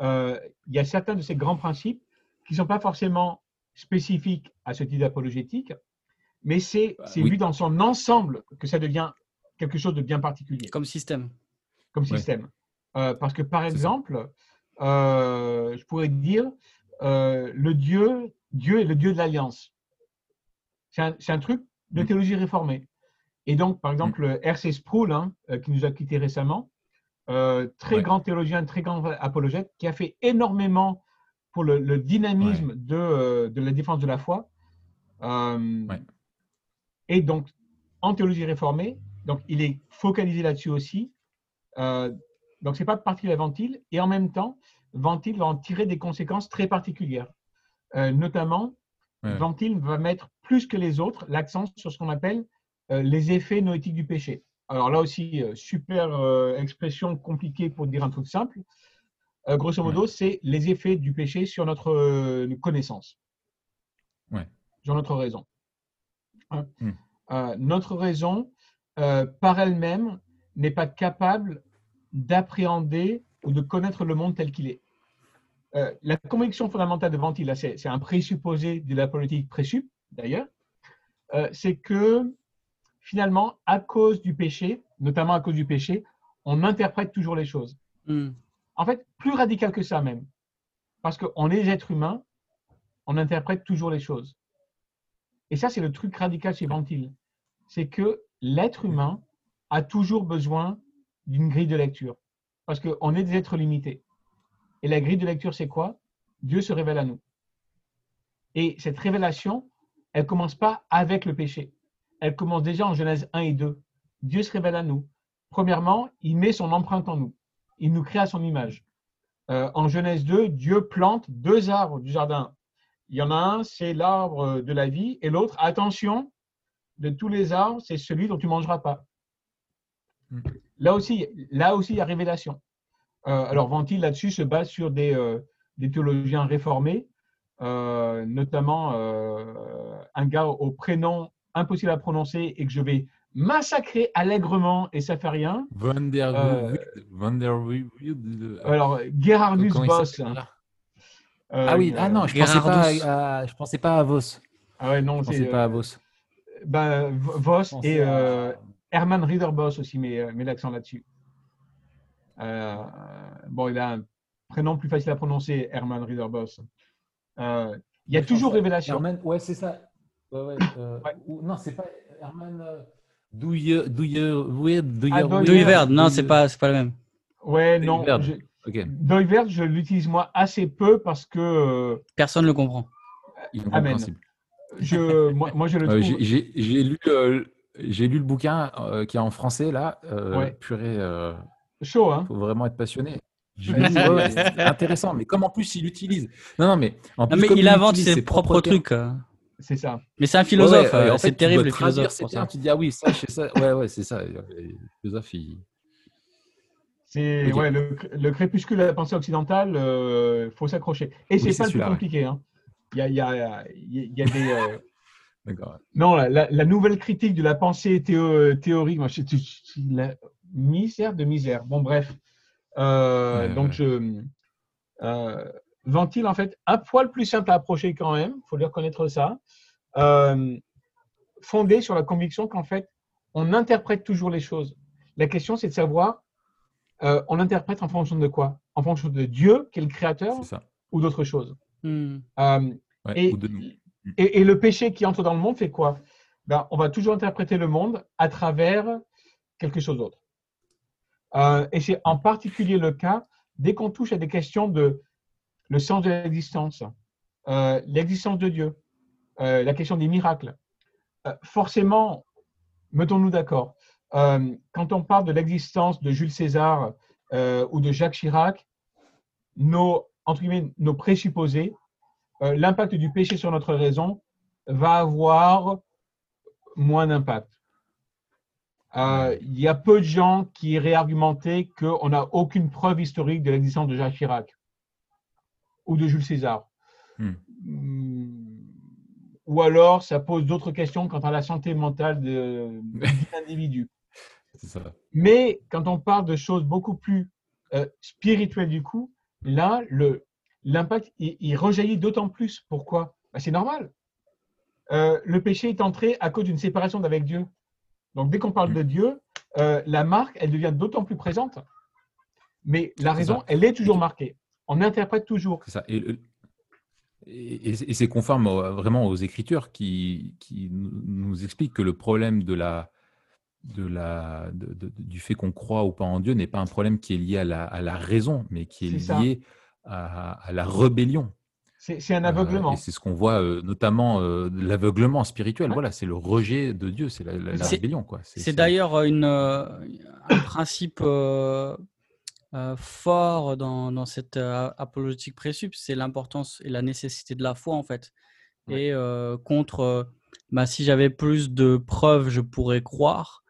il y a certains de ces grands principes qui ne sont pas forcément spécifiques à ce type d'apologétique, mais c'est bah, vu dans son ensemble que ça devient quelque chose de bien particulier. Comme système. Comme système. Euh, parce que par exemple, euh, je pourrais dire, euh, le Dieu, Dieu est le Dieu de l'alliance. C'est un, truc de mm. théologie réformée. Et donc, par exemple, mm. R.C. Sproul, hein, qui nous a quittés récemment, très grand théologien, très grand apologète, qui a fait énormément pour le, dynamisme de, de, la défense de la foi. Et donc, en théologie réformée, donc il est focalisé là-dessus aussi. Euh, donc, ce n'est pas parti de la ventile. Et en même temps, ventile va en tirer des conséquences très particulières. Euh, notamment, ventile va mettre plus que les autres l'accent sur ce qu'on appelle euh, les effets noétiques du péché. Alors là aussi, super expression compliquée pour dire un truc simple. grosso modo, c'est les effets du péché sur notre connaissance, sur notre raison. Hein. Hmm. Euh, notre raison, euh, par elle-même, n'est pas capable d'appréhender ou de connaître le monde tel qu'il est. Euh, la conviction fondamentale de Ventile, c'est un présupposé de la politique présup, d'ailleurs, c'est que finalement, à cause du péché, notamment à cause du péché, on interprète toujours les choses. Hmm. En fait, plus radical que ça même. Parce qu'on est êtres humains, on interprète toujours les choses. Et ça, c'est le truc radical chez Ventile. C'est que l'être humain a toujours besoin d'une grille de lecture. Parce qu'on est des êtres limités. Et la grille de lecture, c'est quoi? Dieu se révèle à nous. Et cette révélation, elle ne commence pas avec le péché. Elle commence déjà en Genèse 1 et 2. Dieu se révèle à nous. Premièrement, il met son empreinte en nous. Il nous crée à son image. Euh, en Genèse 2, Dieu plante deux arbres du jardin il y en a un, c'est l'arbre de la vie, et l'autre, attention, de tous les arbres, c'est celui dont tu ne mangeras pas. Hmm. Là aussi, là aussi, il y a révélation. Euh, alors, Ventile, là-dessus, se base sur des, euh, théologiens réformés, euh, notamment un gars au prénom impossible à prononcer et que je vais massacrer allègrement et ça fait rien. Van der, Van der Alors, Gerhardus Boss ah oui, ah non, je pensais, pas à, je pensais pas à Vos. Ah ouais, non, je pensais pas à Vos. Ben, Vos et euh, Herman Riederbos aussi met, met l'accent là-dessus. Euh, bon, il a un prénom plus facile à prononcer, Herman Riederbos. Euh, il y a toujours révélation. Herman, ouais, c'est ça. Ouais, ouais, ou, non, c'est pas Herman. Douille, douille, douille, ah, non, c'est pas, pas le même. Ouais, non. Je, Okay. je l'utilise moi assez peu parce que. Euh, Personne ne le comprend. Amen. Je, moi, moi, je le trouve. j'ai lu, euh, j'ai lu le bouquin euh, qui est en français là. Ouais. Purée. Chaud, hein. Faut vraiment être passionné. c'est intéressant, mais comme en plus il utilise. Non, non, mais en plus, mais il invente ses, propres trucs. C'est ça. Mais c'est un philosophe. c'est terrible, le philosophe. C'est bien. Tu dis ah oui, ça, ça. Ouais, ouais, c'est ça. Le philosophe, il c'est ouais, le, le, crépuscule de la pensée occidentale, il euh, faut s'accrocher. Et c'est pas le plus compliqué. Hein. Il y a, y a, y a des. Euh, non, la, la, nouvelle critique de la pensée théo, théorique, moi, c'est la misère de misère. Bon, bref. Euh, donc, je. ventile, en fait, un poil plus simple à approcher quand même, il faut lui reconnaître ça. fondé sur la conviction qu'en fait, on interprète toujours les choses. La question, c'est de savoir euh, on l'interprète en fonction de quoi? En fonction de Dieu, qui est le créateur, ou d'autre chose. Hmm. Euh, et, le péché qui entre dans le monde fait quoi? Ben, On va toujours interpréter le monde à travers quelque chose d'autre. Euh, et c'est en particulier le cas dès qu'on touche à des questions de le sens de l'existence, l'existence de Dieu, la question des miracles. forcément, mettons-nous d'accord, euh, quand on parle de l'existence de Jules César euh, ou de Jacques Chirac, nos, entre guillemets, nos présupposés, euh, l'impact du péché sur notre raison va avoir moins d'impact. Il y a peu de gens qui iraient argumenter qu'on n'a aucune preuve historique de l'existence de Jacques Chirac ou de Jules César. Hmm. Ou alors ça pose d'autres questions quant à la santé mentale de, l'individu. Mais quand on parle de choses beaucoup plus euh, spirituelles du coup, là, l'impact, il, rejaillit d'autant plus. Pourquoi? Bah, C'est normal. Euh, le péché est entré à cause d'une séparation d'avec Dieu. Donc dès qu'on parle de Dieu, euh, la marque, elle devient d'autant plus présente. Mais la raison, elle est toujours marquée. On interprète toujours. C'est ça. Et, et, c'est conforme vraiment aux Écritures qui, qui, nous expliquent que le problème de la, de la, du fait qu'on croit ou pas en Dieu n'est pas un problème qui est lié à la, à la raison, mais qui est, lié à, la rébellion. C'est un aveuglement. Euh, c'est ce qu'on voit euh, notamment euh, l'aveuglement spirituel. Voilà, c'est le rejet de Dieu, c'est la, rébellion. C'est d'ailleurs un principe euh, fort dans, dans cette euh, apologétique présup, c'est l'importance et la nécessité de la foi en fait. Et euh, contre, bah, si j'avais plus de preuves, je pourrais croire.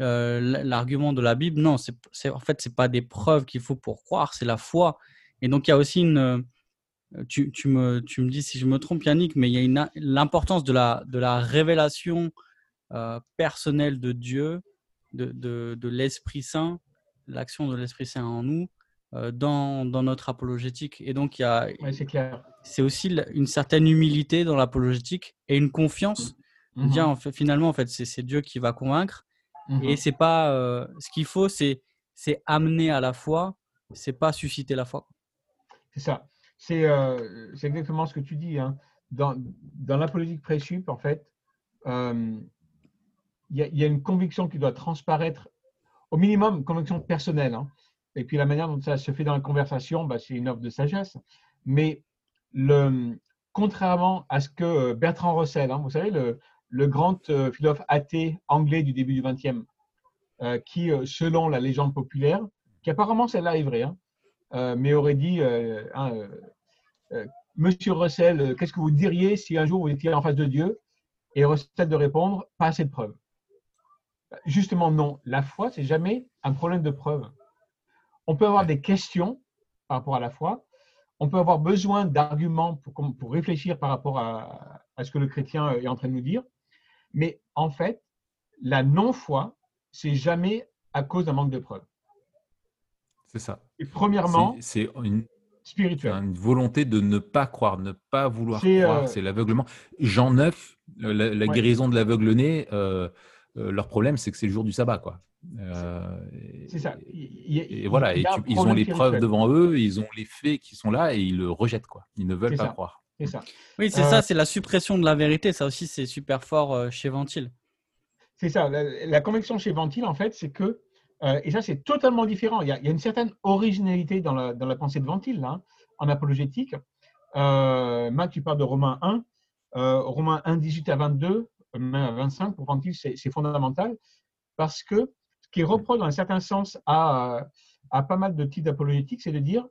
L'argument de la Bible, non, c'est en fait c'est pas des preuves qu'il faut pour croire, c'est la foi. Et donc il y a aussi une, tu, tu, me, tu me dis si je me trompe Yannick, mais il y a l'importance de la, de la révélation personnelle de Dieu, de, de, de l'Esprit Saint l'action de l'Esprit Saint en nous euh, dans, dans, notre apologétique. Et donc, il y a, c'est clair. C'est aussi une certaine humilité dans l'apologétique et une confiance. Mm Dire, en fait, finalement, en fait, c'est Dieu qui va convaincre. Mm-hmm. Et c'est pas euh, ce qu'il faut, c'est c'est amener à la foi, c'est pas susciter la foi. C'est ça. C'est euh, exactement ce que tu dis. Hein. Dans, dans l'apologétique présup, en fait, il y, a une conviction qui doit transparaître au minimum, conviction personnelle. Hein. Et puis la manière dont ça se fait dans la conversation, bah, c'est une offre de sagesse. Mais contrairement à ce que euh, Bertrand Russell, hein, vous savez, le, grand euh, philosophe athée anglais du début du XXe, euh, qui, selon la légende populaire, qui apparemment celle-là est vraie, mais aurait dit hein, Monsieur Russell, qu'est-ce que vous diriez si un jour vous étiez en face de Dieu? Et Russell de répondre Pas assez de preuves. Justement, non. La foi, c'est jamais un problème de preuve. On peut avoir des questions par rapport à la foi. On peut avoir besoin d'arguments pour, pour, réfléchir par rapport à, ce que le chrétien est en train de nous dire. Mais en fait, la non-foi, c'est jamais à cause d'un manque de preuves. C'est ça. Et premièrement, c'est une, une volonté de ne pas croire, ne pas vouloir croire. Euh, c'est l'aveuglement. Jean 9, la, guérison de l'aveugle-né, euh, euh, leur problème, c'est que c'est le jour du sabbat, quoi. Euh, c'est ça. et voilà, et ils ont les preuves devant eux, ils ont les faits qui sont là et ils le rejettent, quoi. Ils ne veulent pas croire. Ça. Oui, c'est ça, euh, c'est la suppression de la vérité. Ça aussi, c'est super fort chez Ventile. C'est ça. La, conviction chez Ventile, en fait, c'est que, et ça, c'est totalement différent. Il y, a, une certaine originalité dans la, dans la pensée de Ventile, là, en apologétique. Euh, Matt, tu parles de Romains 1. Romains 1, 18 à 22, même à 25, pour Ventile, c'est fondamental parce que ce qui reproche dans un certain sens à, à pas mal de types d'apologétique, c'est de dire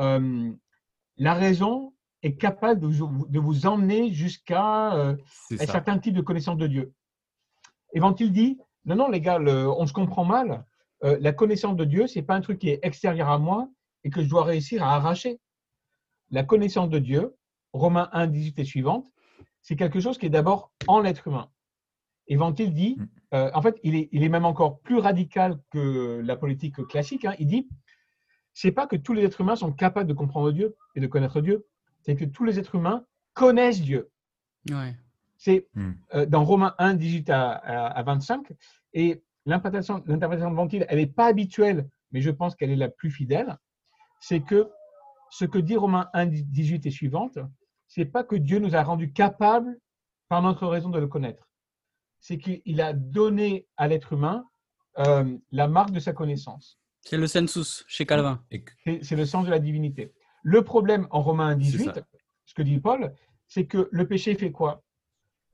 euh, la raison est capable de vous, de vous emmener jusqu'à euh, un certain type de connaissance de Dieu. Et Ventile dit non, non, les gars, on se comprend mal. Euh, la connaissance de Dieu, c'est pas un truc qui est extérieur à moi et que je dois réussir à arracher. La connaissance de Dieu, Romains 1, 18 et suivante, c'est quelque chose qui est d'abord en l'être humain. Et Ventil dit, mm. euh, en fait, il est, il est, même encore plus radical que la politique classique. Hein. Il dit, c'est pas que tous les êtres humains sont capables de comprendre Dieu et de connaître Dieu, c'est que tous les êtres humains connaissent Dieu. C'est mm. euh, dans Romains 1, 18 à, 25. Et l'interprétation de Ventil, elle n'est pas habituelle, mais je pense qu'elle est la plus fidèle. C'est que ce que dit Romains 1, 18 et suivante, c'est pas que Dieu nous a rendus capables par notre raison de le connaître. C'est qu'il a donné à l'être humain euh, la marque de sa connaissance. C'est le sensus chez Calvin. C'est le sens de la divinité. Le problème en Romains 18, ce que dit Paul, c'est que le péché fait quoi?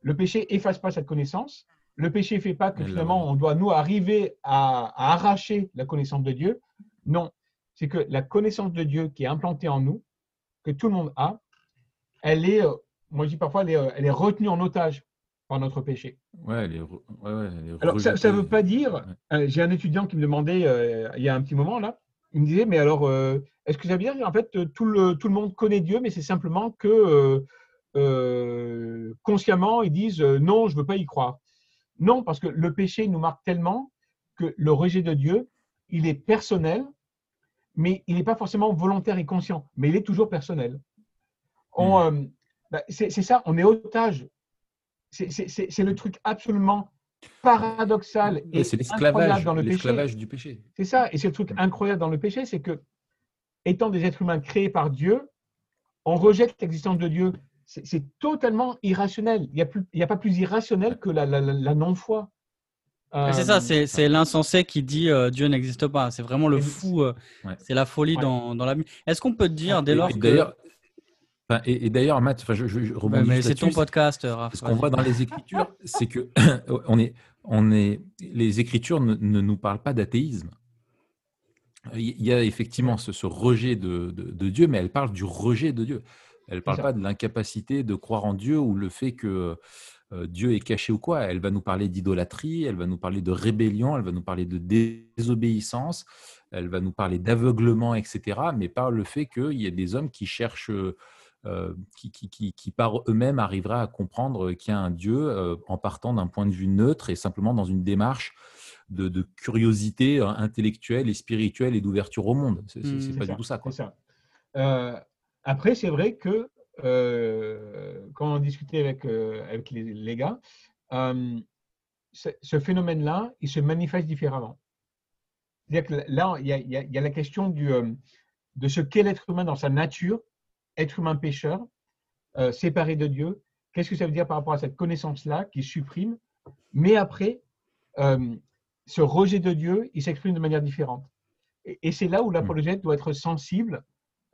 Le péché efface pas cette connaissance. Le péché fait pas que finalement on doit nous arriver à arracher la connaissance de Dieu. Non, c'est que la connaissance de Dieu qui est implantée en nous, que tout le monde a, elle est, euh, moi je dis parfois, elle est, euh, elle est retenue en otage par notre péché. Ouais, elle est, alors ça ne veut pas dire, euh, j'ai un étudiant qui me demandait il y a un petit moment là, il me disait, mais alors, est-ce que ça veut dire en fait tout le, tout le monde connaît Dieu, mais c'est simplement que consciemment, ils disent non, je ne veux pas y croire. Non, parce que le péché nous marque tellement que le rejet de Dieu, il est personnel, mais il n'est pas forcément volontaire et conscient, mais il est toujours personnel. Hmm. Bah, c'est ça, on est otage. C'est le truc absolument paradoxal et c'est l'esclavage dans le péché. du péché. C'est ça, et c'est le truc incroyable dans le péché, c'est que étant des êtres humains créés par Dieu, on rejette l'existence de Dieu. C'est totalement irrationnel. Il n'y a, a, pas plus irrationnel que la, non-foi. c'est ça, euh, c'est l'insensé qui dit euh, Dieu n'existe pas. C'est vraiment le fou, euh, c'est la folie dans, dans, la Est-ce qu'on peut dire dès lors que et, d'ailleurs, Matt, je, je, mais c'est ton podcast, Raph. Ce qu'on voit dans les Écritures, c'est que on est, on est, les Écritures ne, nous parlent pas d'athéisme. Il y a effectivement ce, rejet de, Dieu, mais elles parlent du rejet de Dieu. Elles ne parlent pas de l'incapacité de croire en Dieu ou le fait que euh, Dieu est caché ou quoi. Elle va nous parler d'idolâtrie, elle va nous parler de rébellion, elle va nous parler de désobéissance, elle va nous parler d'aveuglement, etc. Mais par le fait qu'il y a des hommes qui cherchent euh, qui, qui, par eux-mêmes arrivera à comprendre qu'il y a un Dieu euh, en partant d'un point de vue neutre et simplement dans une démarche de, curiosité intellectuelle et spirituelle et d'ouverture au monde. C'est mmh, pas du tout ça. Après, c'est vrai que quand on discutait avec, avec les, gars, ce phénomène-là, il se manifeste différemment. C'est-à-dire que là, il y, a, il y a la question du, de ce qu'est l'être humain dans sa nature être humain pécheur, euh, séparé de Dieu. Qu'est-ce que ça veut dire par rapport à cette connaissance-là qui supprime? Mais après, euh, ce rejet de Dieu, il s'exprime de manière différente. Et, c'est là où l'apologète doit être sensible.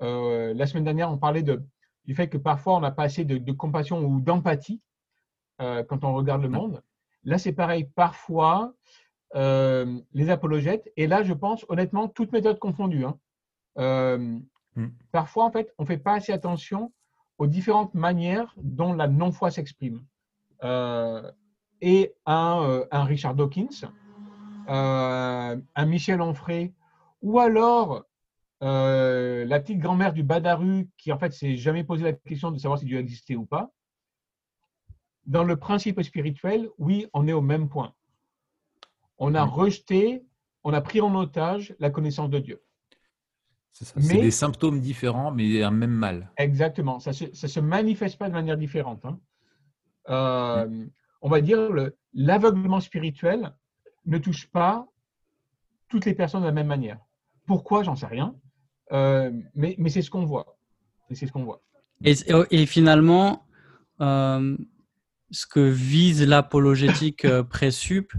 Euh, la semaine dernière, on parlait de, du fait que parfois on n'a pas assez de, compassion ou d'empathie quand on regarde le monde. Là, c'est pareil. Parfois, les apologètes, et là, je pense honnêtement, toutes méthodes confondues, hein, Mm. Parfois, en fait, on ne fait pas assez attention aux différentes manières dont la non-foi s'exprime. Euh, et un, euh, un, Richard Dawkins, euh, un Michel Onfray, ou alors la petite grand-mère du Badaru qui, en fait, s'est jamais posé la question de savoir si Dieu existait ou pas. Dans le principe spirituel, oui, on est au même point. On a rejeté, on a pris en otage la connaissance de Dieu. C'est des symptômes différents, mais un même mal. Exactement. Ça ne se, manifeste pas de manière différente. Hein. Euh, on va dire l'aveuglement spirituel ne touche pas toutes les personnes de la même manière. Pourquoi? J'en sais rien. Euh, mais, c'est ce qu'on voit. C'est ce qu'on voit. Et, finalement, euh, ce que vise l'apologétique présup,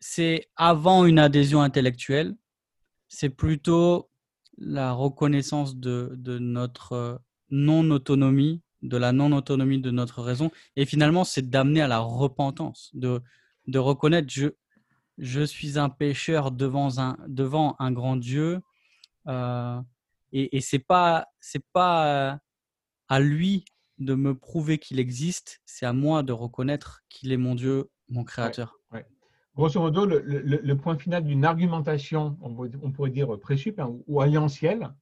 c'est avant une adhésion intellectuelle, c'est plutôt la reconnaissance de, notre euh, non-autonomie, de la non-autonomie de notre raison. Et finalement, c'est d'amener à la repentance, de, de reconnaître je, je suis un pécheur devant un, devant un grand Dieu. Euh, et et c'est pas pas à lui de me prouver qu'il existe, c'est à moi de reconnaître qu'il est mon Dieu, mon créateur grosso modo, le, point final d'une argumentation, on, pourrait dire présup hein, ou alliantielle,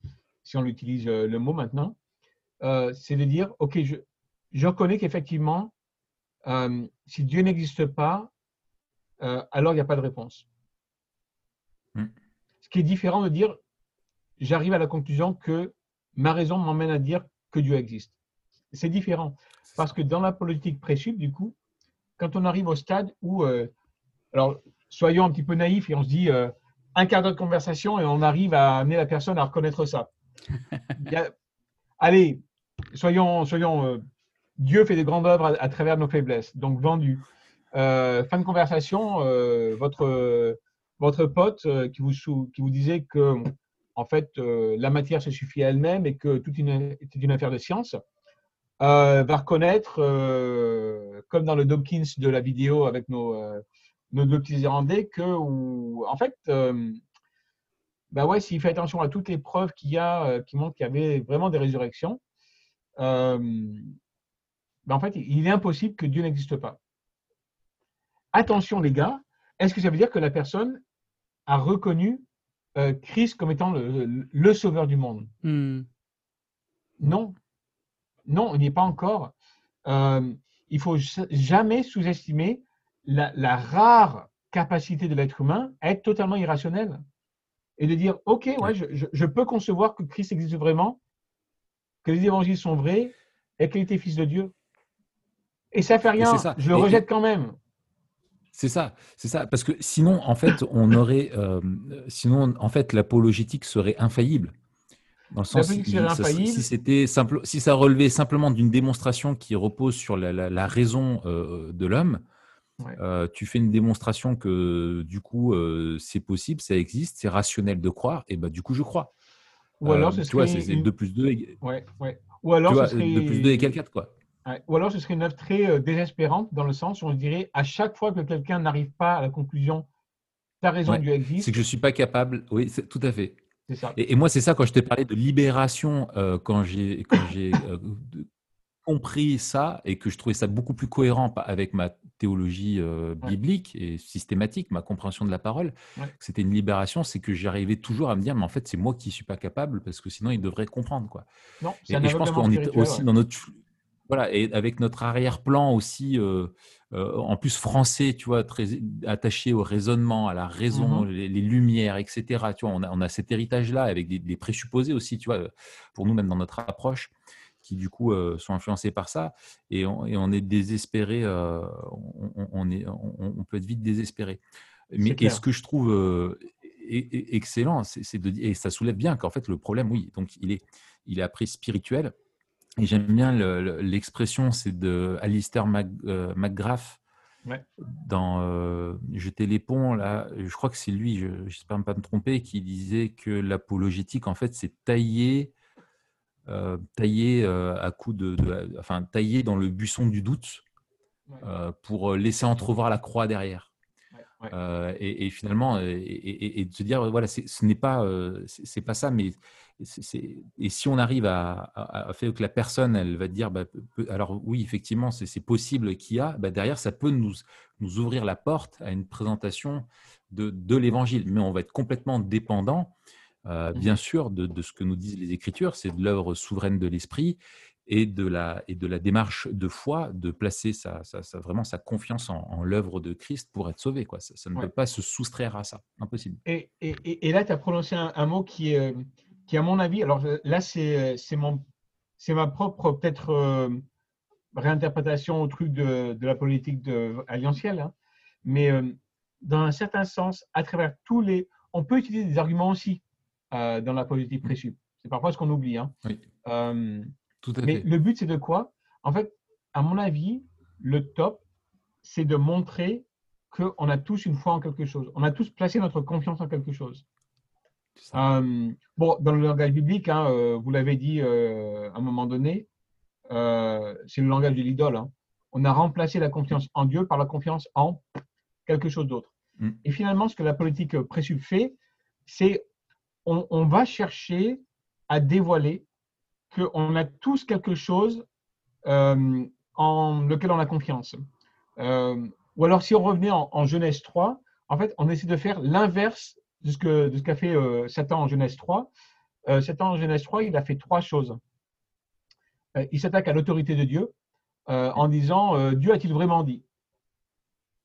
si on utilise euh, le mot maintenant, euh, c'est de dire, OK, je, je reconnais qu'effectivement, euh, si Dieu n'existe pas, alors il n'y a pas de réponse. Hmm. Ce qui est différent de dire, j'arrive à la conclusion que ma raison m'emmène à dire que Dieu existe. C'est différent. Parce que dans la politique présup, du coup, quand on arrive au stade où alors, soyons un petit peu naïfs et on se dit euh, un quart d'heure de conversation et on arrive à amener la personne à reconnaître ça. allez, soyons, soyons euh, Dieu fait des grandes œuvres à, travers nos faiblesses. Donc, vendu. Euh, fin de conversation, votre, votre pote qui, vous, qui vous disait que en fait, la matière se suffit à elle-même et que tout est une affaire de science, va reconnaître, comme dans le Dawkins de la vidéo avec nos, nos deux petits Irlandais que, en fait, euh, bah ouais, s'il fait attention à toutes les preuves qu'il y a euh, qui montrent qu'il y avait vraiment des résurrections, euh, bah en fait, il est impossible que Dieu n'existe pas. Attention, les gars, est-ce que ça veut dire que la personne a reconnu Christ comme étant le, sauveur du monde? Hmm. Non. Non, on n'y est pas encore. Euh, il faut jamais sous-estimer la, rare capacité de l'être humain à être totalement irrationnel et de dire, OK, ouais, je, peux concevoir que Christ existe vraiment, que les évangiles sont vrais et qu'il était fils de Dieu. Et ça fait rien, je le rejette quand même. C'est ça, c'est ça, parce que sinon, en fait, on aurait, euh, sinon, en fait, l'apologétique serait infaillible. Dans le sens, si, si c'était simple, si ça relevait simplement d'une démonstration qui repose sur la, raison euh, de l'homme, euh, tu fais une démonstration que du coup c'est possible, ça existe, c'est rationnel de croire, et bah du coup je crois. Ou alors ce serait c'est 2 plus 2 ouais, ouais. Ou alors ce serait... 2 plus 2 égale 4 quoi. Ou alors ce serait une œuvre très désespérante dans le sens où on dirait à chaque fois que quelqu'un n'arrive pas à la conclusion, ta raison, Dieu existe. C'est que je ne suis pas capable, oui, tout à fait. Et, moi, c'est ça, quand je t'ai parlé de libération, euh, quand j'ai euh, compris ça et que je trouvais ça beaucoup plus cohérent avec ma théologie euh, biblique et systématique, ma compréhension de la parole, c'était une libération, c'est que j'arrivais toujours à me dire, mais en fait, c'est moi qui ne suis pas capable parce que sinon, il devrait comprendre. Quoi. Non, et, et je pense qu'on est aussi dans notre voilà, et avec notre arrière-plan aussi, euh, euh, en plus français, tu vois, très attaché au raisonnement, à la raison, mmh les, lumières, etc. Tu vois, on a, on a cet héritage-là avec des, présupposés aussi, tu vois, pour nous même dans notre approche, qui du coup euh, sont influencés par ça, et on, et on est désespéré, on, est, on, peut être vite désespéré. Mais ce que je trouve excellent, c'est de et ça soulève bien qu'en fait le problème, oui, donc il est, il est après spirituel et j'aime bien l'expression, c'est de Alistair euh, McGrath dans euh, Jeter les ponts. Là, je crois que c'est lui, j'espère ne pas me tromper, qui disait que l'apologétique, en fait, c'est tailler, euh, tailler à coup de, enfin, tailler dans le buisson du doute pour laisser entrevoir la croix derrière. et, finalement, et, de se dire, voilà, ce n'est pas, c'est pas ça, mais et si on arrive à, faire que la personne, elle va dire, bah, alors oui, effectivement, c'est possible qu'il y a, bah, derrière, ça peut nous, nous ouvrir la porte à une présentation de, de l'évangile. Mais on va être complètement dépendant, euh, mmh bien sûr, de, ce que nous disent les Écritures, c'est de l'œuvre souveraine de l'Esprit et, de la, et de la démarche de foi, de placer sa, vraiment sa confiance en, l'œuvre de Christ pour être sauvé. Quoi. Ça, ne peut pas se soustraire à ça, impossible. Et, et, et là, tu as prononcé un, mot qui est... Euh, qui, à mon avis, alors là, c'est ma propre peut-être euh, réinterprétation au truc de, de la politique de, alliantielle, hein. mais euh, dans un certain sens, à travers tous les, on peut utiliser des arguments aussi euh, dans la politique précieuse. C'est parfois ce qu'on oublie. Hein. Oui. Tout à mais le but, c'est de quoi? En fait, à mon avis, le top, c'est de montrer qu'on a tous une foi en quelque chose. On a tous placé notre confiance en quelque chose. Euh, bon, dans le langage biblique, hein, euh, vous l'avez dit euh, à un moment donné, c'est le langage de l'idole. Hein. On a remplacé la confiance en Dieu par la confiance en quelque chose d'autre. Mm. Et finalement, ce que la politique présup fait, c'est on, va chercher à dévoiler qu'on a tous quelque chose en lequel on a confiance. ou alors, si on revenait en, en Genèse 3, en fait, on essaie de faire l'inverse de ce qu'a fait euh, Satan en Genèse 3. Euh, Satan en Genèse 3, il a fait trois choses. Euh, il s'attaque à l'autorité de Dieu en disant Dieu a-t-il vraiment dit?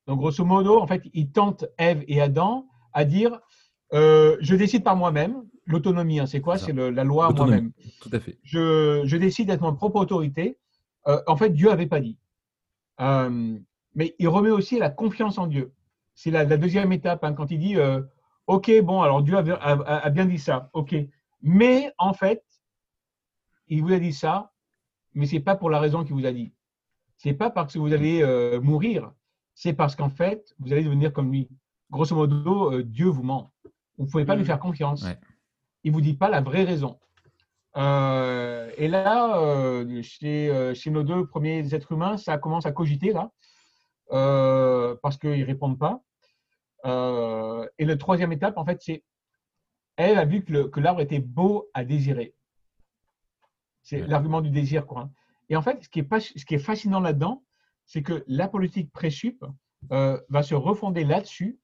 Donc, grosso modo, en fait, il tente Ève et Adam à dire Je décide par moi-même. L'autonomie, hein, c'est quoi C'est la loi moi-même. Tout à fait. Je, je décide d'être mon propre autorité. en fait, Dieu n'avait pas dit. mais il remet aussi la confiance en Dieu. C'est la, deuxième étape hein, quand il dit Ok, bon, alors Dieu a, bien dit ça. Ok. Mais en fait, il vous a dit ça, mais ce n'est pas pour la raison qu'il vous a dit. Ce n'est pas parce que vous allez euh, mourir, c'est parce qu'en fait, vous allez devenir comme lui. Grosso modo, euh, Dieu vous ment. Vous ne pouvez pas lui mm. faire confiance. Il ne vous dit pas la vraie raison. Euh, et là, chez, chez, nos deux premiers êtres humains, ça commence à cogiter là, parce qu'ils ne répondent pas. Euh, et la troisième étape, en fait, c'est elle a vu que l'arbre était beau à désirer. C'est l'argument du désir. Quoi. Hein. Et en fait, ce qui est, pas, ce qui est fascinant là-dedans, c'est que la politique pré-sup euh, va se refonder là-dessus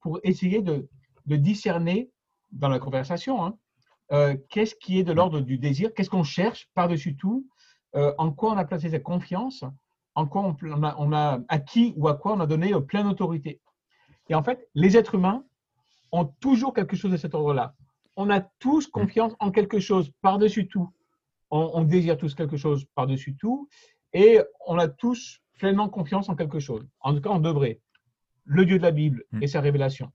pour essayer de, de, discerner dans la conversation hein, euh, qu'est-ce qui est de l'ordre du désir, qu'est-ce qu'on cherche par-dessus tout, en quoi on a placé sa confiance, en quoi on, a, on a acquis ou à quoi on a donné pleine autorité. Et en fait, les êtres humains ont toujours quelque chose de cet ordre-là. On a tous confiance en quelque chose par-dessus tout. On, désire tous quelque chose par-dessus tout et on a tous pleinement confiance en quelque chose. En tout cas, on devrait. Le Dieu de la Bible et sa révélation.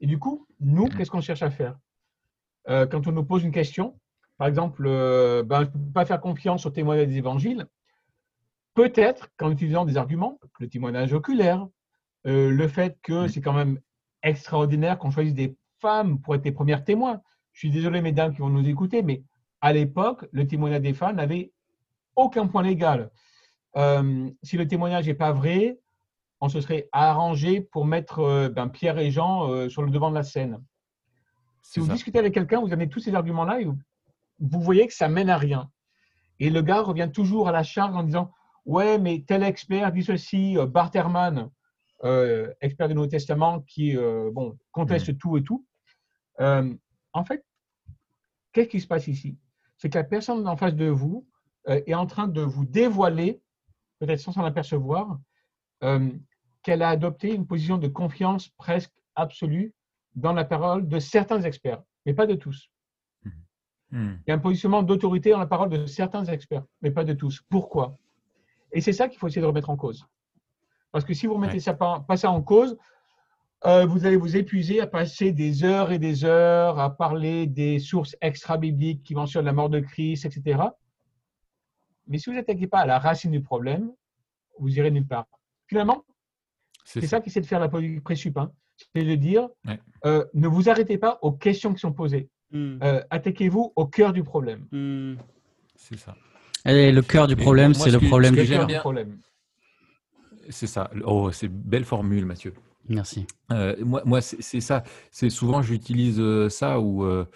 Et du coup, nous, qu'est-ce qu'on cherche à faire? Euh, Quand on nous pose une question, par exemple, euh, ben, je ne peux pas faire confiance au témoignage des évangiles, peut-être qu'en utilisant des arguments, le témoignage oculaire, euh, le fait que c'est quand même extraordinaire qu'on choisisse des femmes pour être les premières témoins. Je suis désolé, mesdames, qui vont nous écouter, mais à l'époque, le témoignage des femmes n'avait aucun point légal. Euh, si le témoignage n'est pas vrai, on se serait arrangé pour mettre euh, ben, Pierre et Jean sur le devant de la scène. Si vous discutez avec quelqu'un, vous avez tous ces arguments-là et vous, vous voyez que ça mène à rien. Et le gars revient toujours à la charge en disant Ouais, mais tel expert dit ceci, Barterman, euh, expert du Nouveau Testament qui euh, bon, conteste mm. tout et tout. Euh, en fait, qu'est-ce qui se passe ici? C'est que la personne en face de vous est en train de vous dévoiler, peut-être sans s'en apercevoir, qu'elle a adopté une position de confiance presque absolue dans la parole de certains experts, mais pas de tous. Mm. Mm. Il y a un positionnement d'autorité dans la parole de certains experts, mais pas de tous. Pourquoi? Et c'est ça qu'il faut essayer de remettre en cause. Parce que si vous remettez ça, pas, ça en cause, euh, vous allez vous épuiser à passer des heures et des heures à parler des sources extra-bibliques qui mentionnent la mort de Christ, etc. Mais si vous n'attaquez pas à la racine du problème, vous irez nulle part. Finalement, c'est ça, qui essaie de faire la politique présup. Hein. C'est de dire, euh, ne vous arrêtez pas aux questions qui sont posées. Hmm. Euh, attaquez-vous au cœur du problème. Hmm. C'est ça. Et le cœur du problème, c'est le problème du problème. C'est ça. Oh, c'est belle formule, Mathieu. Merci. Euh, moi, moi c'est ça. C'est souvent j'utilise euh, ça ou euh,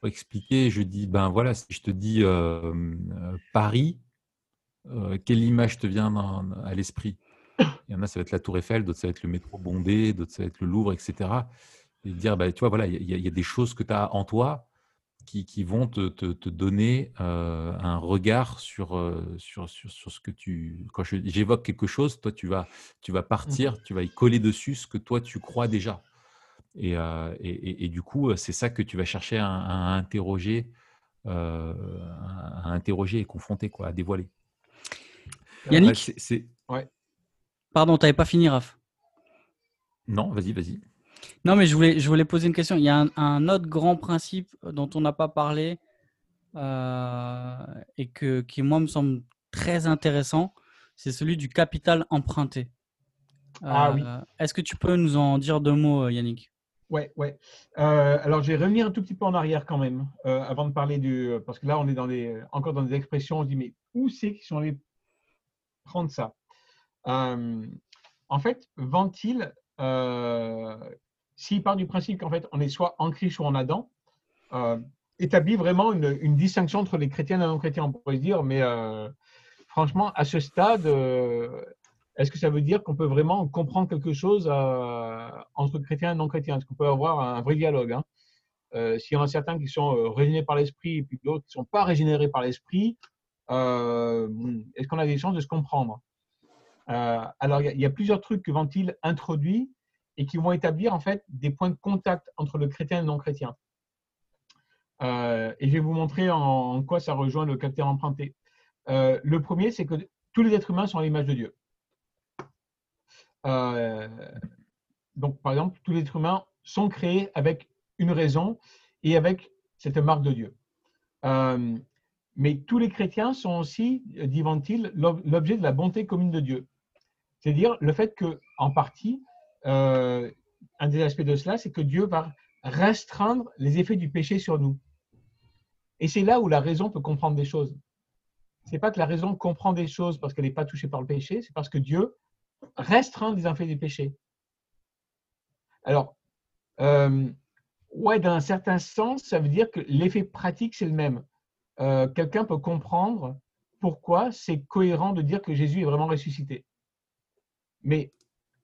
pour expliquer, je dis ben voilà, si je te dis Paris, quelle image te vient à l'esprit? Il y en a, ça va être la Tour Eiffel, d'autres ça va être le métro bondé, d'autres ça va être le Louvre, etc. Et dire ben tu vois voilà, il y, y, a des choses que tu as en toi qui, vont te, te, donner euh, un regard sur, euh, sur, sur, sur, ce que tu. Quand j'évoque quelque chose, toi, tu vas, tu vas partir, mmh tu vas y coller dessus ce que toi, tu crois déjà. Et, euh, et, et, du coup, c'est ça que tu vas chercher à, interroger, à interroger et confronter, quoi, à dévoiler. Yannick c'est, ouais. Pardon, tu n'avais pas fini, Raph? Non, vas-y, vas-y. Non, mais je voulais, je voulais poser une question. Il y a un, autre grand principe dont on n'a pas parlé euh, et que, qui, moi, me semble très intéressant. C'est celui du capital emprunté. ah oui. Euh, est-ce que tu peux nous en dire deux mots, Yannick? Ouais, ouais. Euh, alors, je vais revenir un tout petit peu en arrière quand même, avant de parler du. Parce que là, on est dans des, encore dans des expressions. On se dit, mais où c'est qu'ils sont allés prendre ça? En fait, vent-il s'il part du principe qu'en fait, on est soit en Christ ou en Adam, euh, établit vraiment une, distinction entre les chrétiens et les non-chrétiens. On pourrait se dire, mais euh, franchement, à ce stade, euh, est-ce que ça veut dire qu'on peut vraiment comprendre quelque chose entre chrétiens et non-chrétiens? Est-ce qu'on peut avoir un vrai dialogue hein? S'il y en a certains qui sont régénérés par l'esprit et puis d'autres qui ne sont pas régénérés par l'esprit, est-ce qu'on a des chances de se comprendre? Alors, il y, y, a plusieurs trucs que Ventile introduit et qui vont établir en fait des points de contact entre le chrétien et le non-chrétien. Euh, et je vais vous montrer en, quoi ça rejoint le caractère emprunté. Euh, le premier, c'est que tous les êtres humains sont à l'image de Dieu. Euh, donc, par exemple, tous les êtres humains sont créés avec une raison et avec cette marque de Dieu. mais tous les chrétiens sont aussi, dit-il, l'objet de la bonté commune de Dieu. C'est-à-dire le fait que, en partie, euh, un des aspects de cela, c'est que Dieu va restreindre les effets du péché sur nous. Et c'est là où la raison peut comprendre des choses. C'est pas que la raison comprend des choses parce qu'elle n'est pas touchée par le péché, c'est parce que Dieu restreint les effets du péché. Alors, euh, ouais, dans un certain sens, ça veut dire que l'effet pratique, c'est le même. Euh, quelqu'un peut comprendre pourquoi c'est cohérent de dire que Jésus est vraiment ressuscité. Mais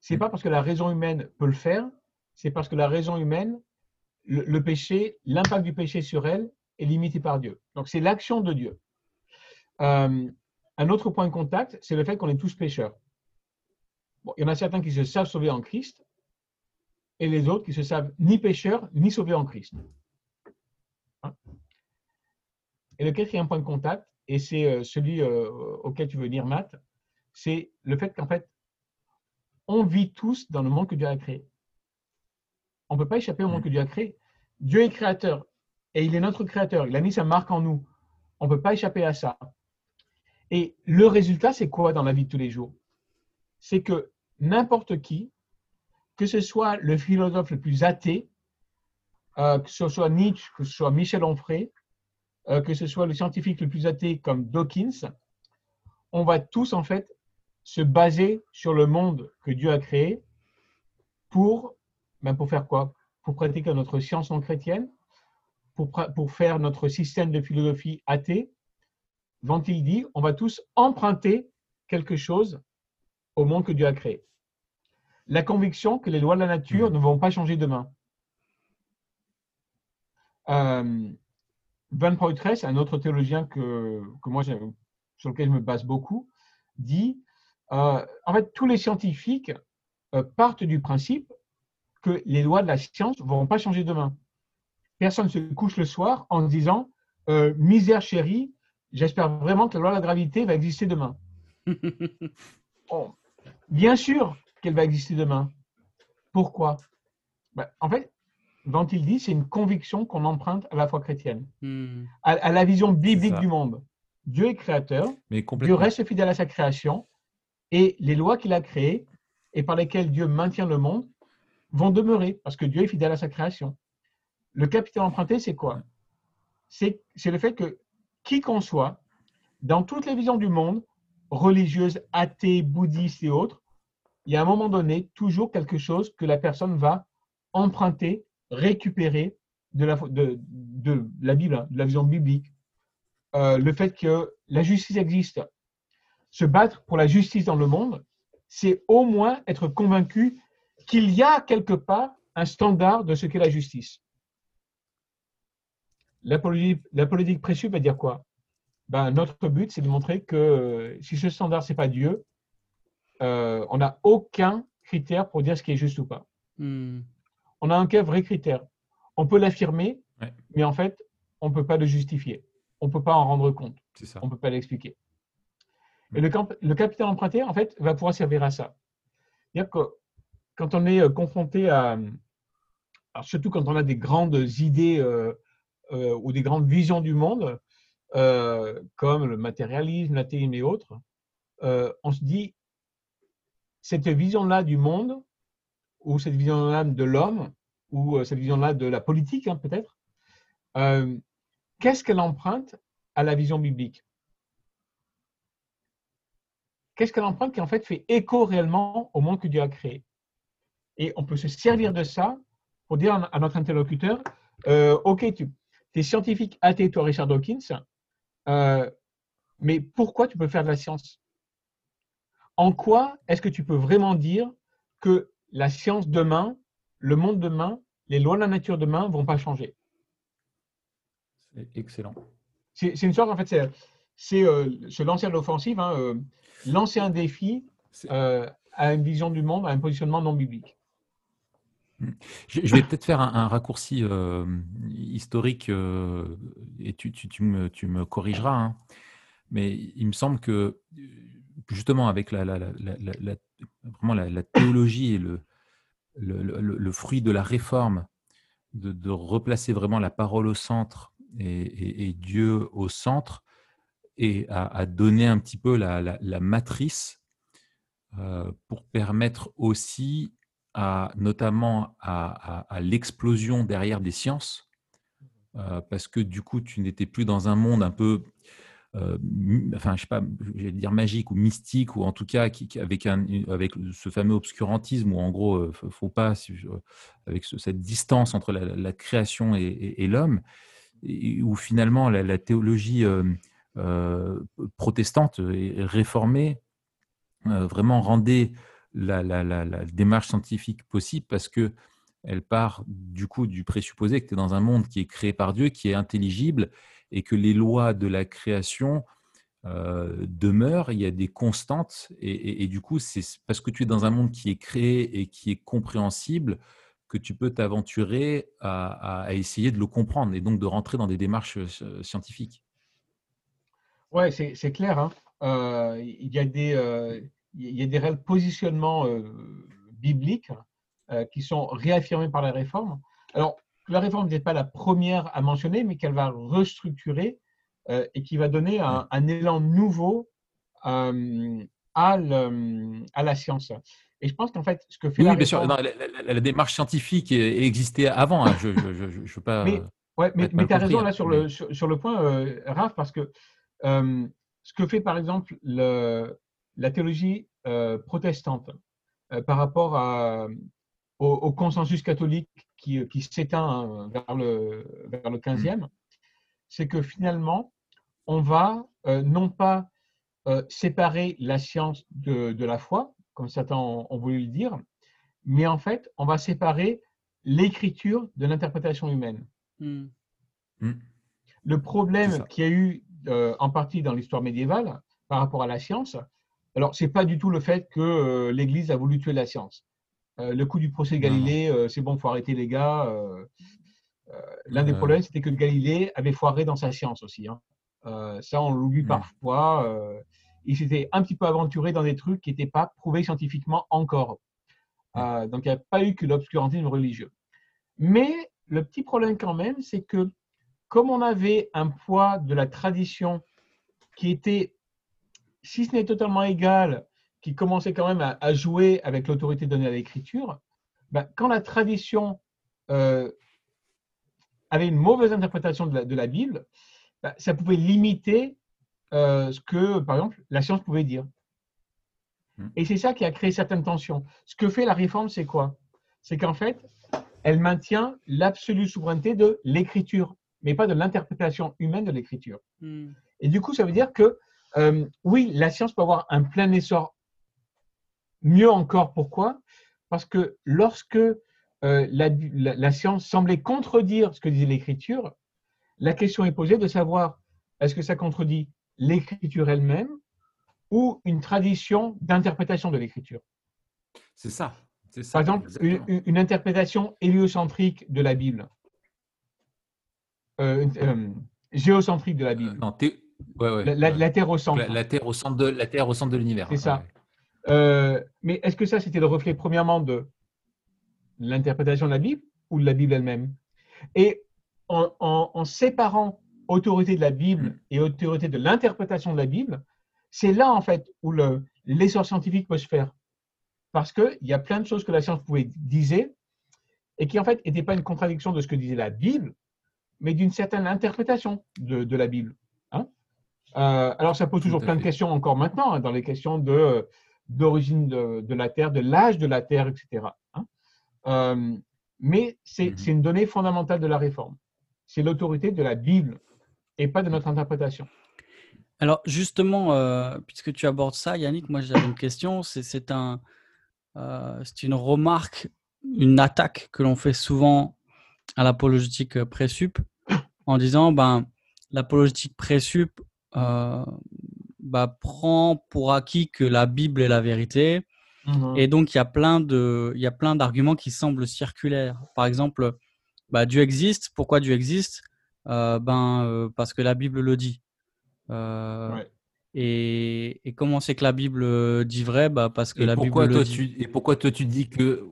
c'est pas parce que la raison humaine peut le faire, c'est parce que la raison humaine, le, péché, l'impact du péché sur elle est limité par Dieu. Donc c'est l'action de Dieu. Euh, un autre point de contact, c'est le fait qu'on est tous pécheurs. Il y en a certains qui se savent sauvés en Christ et les autres qui se savent ni pécheurs ni sauvés en Christ. Hein? Et le quatrième point de contact, et c'est euh, celui euh, auquel tu veux venir, Matt, c'est le fait qu'en fait, on vit tous dans le monde que Dieu a créé. On ne peut pas échapper au monde que Dieu a créé. Dieu est créateur et il est notre créateur. Il a mis sa marque en nous. On ne peut pas échapper à ça. Et le résultat, c'est quoi dans la vie de tous les jours? C'est que n'importe qui, que ce soit le philosophe le plus athée, euh, que ce soit Nietzsche, que ce soit Michel Onfray, euh, que ce soit le scientifique le plus athée comme Dawkins, on va tous en fait se baser sur le monde que Dieu a créé pour, ben pour faire quoi? Pour pratiquer notre science non chrétienne, pour, pour faire notre système de philosophie athée? Vont-il dit, on va tous emprunter quelque chose au monde que Dieu a créé? La conviction que les lois de la nature hmm. ne vont pas changer demain. Euh, Van Poitres, un autre théologien que, que moi, sur lequel je me base beaucoup, dit euh, en fait, tous les scientifiques euh, partent du principe que les lois de la science ne vont pas changer demain. Personne ne se couche le soir en disant euh, misère chérie, j'espère vraiment que la loi de la gravité va exister demain. bien sûr qu'elle va exister demain. Pourquoi? Ben, En fait, dont il dit, c'est une conviction qu'on emprunte à la foi chrétienne, hmm. à, la vision biblique du monde. Dieu est créateur, Dieu reste fidèle à sa création, et les lois qu'il a créées et par lesquelles Dieu maintient le monde vont demeurer parce que Dieu est fidèle à sa création. Le capital emprunté, c'est quoi? C'est le fait que qui qu'on soit, dans toutes les visions du monde, religieuses, athées, bouddhistes et autres, il y a un moment donné toujours quelque chose que la personne va emprunter, récupérer de la, Bible, hein, de la vision biblique. Euh, le fait que la justice existe, se battre pour la justice dans le monde, c'est au moins être convaincu qu'il y a quelque part un standard de ce qu'est la justice. La politique, la politique précieuse va dire quoi? Ben, Notre but, c'est de montrer que si ce standard, ce n'est pas Dieu, euh, on n'a aucun critère pour dire ce qui est juste ou pas. Hmm. On n'a aucun vrai critère. On peut l'affirmer, mais en fait, on ne peut pas le justifier. On ne peut pas en rendre compte. On ne peut pas l'expliquer. Et le, capital emprunté, en fait, va pouvoir servir à ça. C'est-à-dire que quand on est euh, confronté à, surtout quand on a des grandes idées euh, euh, ou des grandes visions du monde, comme le matérialisme, l'athéisme et autres, on se dit, cette vision-là du monde, ou cette vision-là de l'homme, ou cette vision-là de la politique, hein, peut-être, qu'est-ce qu'elle emprunte à la vision biblique? Qu'est-ce qu'elle emprunte qui en fait fait écho réellement au monde que Dieu a créé? Et on peut se servir de ça pour dire à notre interlocuteur, euh, ok, tu es scientifique athée, toi Richard Dawkins, euh, mais pourquoi tu peux faire de la science? En quoi est-ce que tu peux vraiment dire que la science demain, le monde demain, les lois de la nature demain vont pas changer? C'est excellent. C'est une sorte, en fait, c'est euh, se lancer à l'offensive. Hein, lancer un défi euh, à une vision du monde, à un positionnement non biblique. Je vais peut-être faire un, raccourci euh, historique euh, et tu, me, corrigeras, hein. mais il me semble que justement avec la, théologie et le, le, fruit de la réforme, de, replacer vraiment la parole au centre et Dieu au centre, et à, donner un petit peu la, matrice euh, pour permettre aussi, à, notamment à, l'explosion derrière des sciences, euh, parce que du coup, tu n'étais plus dans un monde un peu, euh, enfin, je sais pas, je vais dire magique ou mystique, ou en tout cas qui, avec, un, avec ce fameux obscurantisme où en gros, faut pas, avec cette distance entre la, création et, l'homme, où finalement la, théologie protestante et réformée euh, vraiment rendait la, démarche scientifique possible parce que elle part du coup du présupposé que tu es dans un monde qui est créé par Dieu, qui est intelligible et que les lois de la création demeurent, il y a des constantes, et, du coup, c'est parce que tu es dans un monde qui est créé et qui est compréhensible que tu peux t'aventurer à, essayer de le comprendre et donc de rentrer dans des démarches scientifiques. Ouais, c'est clair. Hein. il, y a des, il y a des réels positionnements bibliques qui sont réaffirmés par la réforme. Alors, la réforme n'est pas la première à mentionner, mais qu'elle va restructurer euh, et qui va donner un, élan nouveau euh, à, à, la science. Et je pense qu'en fait, ce que fait la, bien sûr, la, démarche scientifique existait avant. Hein. Je ne veux pas. Mais, ouais, mais, tu as raison là sur, le, sur, le point, euh, Raph, parce que ce que fait par exemple le, la théologie protestante par rapport à, au, consensus catholique qui, qui s'éteint hein, vers le, vers le 15e, c'est que finalement, on va euh, non pas euh, séparer la science de, de, la foi, comme certains ont, voulu le dire, mais en fait, on va séparer l'écriture de l'interprétation humaine. Hmm. Hmm. Le problème qu'il y a eu euh, en partie dans l'histoire médiévale par rapport à la science, alors c'est pas du tout le fait que l'Église a voulu tuer la science. Euh, le coup du procès de Galilée, euh, c'est bon, faut arrêter les gars. Euh, l'un des problèmes, c'était que Galilée avait foiré dans sa science aussi. Hein. ça, on l'oublie parfois. il s'était un petit peu aventuré dans des trucs qui n'étaient pas prouvés scientifiquement encore. donc, il n'y a pas eu que l'obscurantisme religieux. Mais le petit problème quand même, c'est que comme on avait un poids de la tradition qui était, si ce n'est totalement égal, qui commençait quand même à, jouer avec l'autorité donnée à l'écriture, ben, quand la tradition euh, avait une mauvaise interprétation de la, Bible, ben, ça pouvait limiter euh, ce que, par exemple, la science pouvait dire. Hmm. Et c'est ça qui a créé certaines tensions. Ce que fait la réforme, c'est quoi? C'est qu'en fait, elle maintient l'absolue souveraineté de l'écriture, mais pas de l'interprétation humaine de l'écriture. Hmm. Et du coup, ça veut dire que, euh, oui, la science peut avoir un plein essor Mieux encore, pourquoi? Parce que lorsque euh, la, science semblait contredire ce que disait l'écriture, la question est posée de savoir est-ce que ça contredit l'écriture elle-même ou une tradition d'interprétation de l'écriture? C'est ça. Par exemple, une, interprétation héliocentrique de la Bible. Euh, euh, géocentrique de la Bible. la, Terre au centre. La, Terre au centre de la Terre au centre de l'univers. C'est ça. Euh, mais est-ce que ça, c'était le reflet, premièrement, de l'interprétation de la Bible ou de la Bible elle-même? Et en, séparant autorité de la Bible et autorité de l'interprétation de la Bible, c'est là, en fait, où l'essor scientifique peut se faire. Parce qu'il y a plein de choses que la science pouvait dire et qui, en fait, n'étaient pas une contradiction de ce que disait la Bible, mais d'une certaine interprétation de, la Bible. Hein euh, alors, ça pose toujours plein de questions encore maintenant, hein, dans les questions de d'origine de, la Terre, de l'âge de la Terre, etc. Hein. Euh, mais mhm. c'est une donnée fondamentale de la réforme. C'est l'autorité de la Bible et pas de notre interprétation. Alors justement, euh, puisque tu abordes ça, Yannick, moi j'avais une question. C'est un, euh, une remarque, une attaque que l'on fait souvent à l'apologétique présup en disant ben l'apologétique présup bah, prend pour acquis que la Bible est la vérité. Mhm. Et donc, il y a plein de, il y a plein d'arguments qui semblent circulaires. Par exemple, bah, Dieu existe. Pourquoi Dieu existe? Euh, Ben, euh, parce que la Bible le dit. Euh, et, et, comment c'est que la Bible dit vrai? Bah, Parce que la Bible le dit. et pourquoi toi tu dis que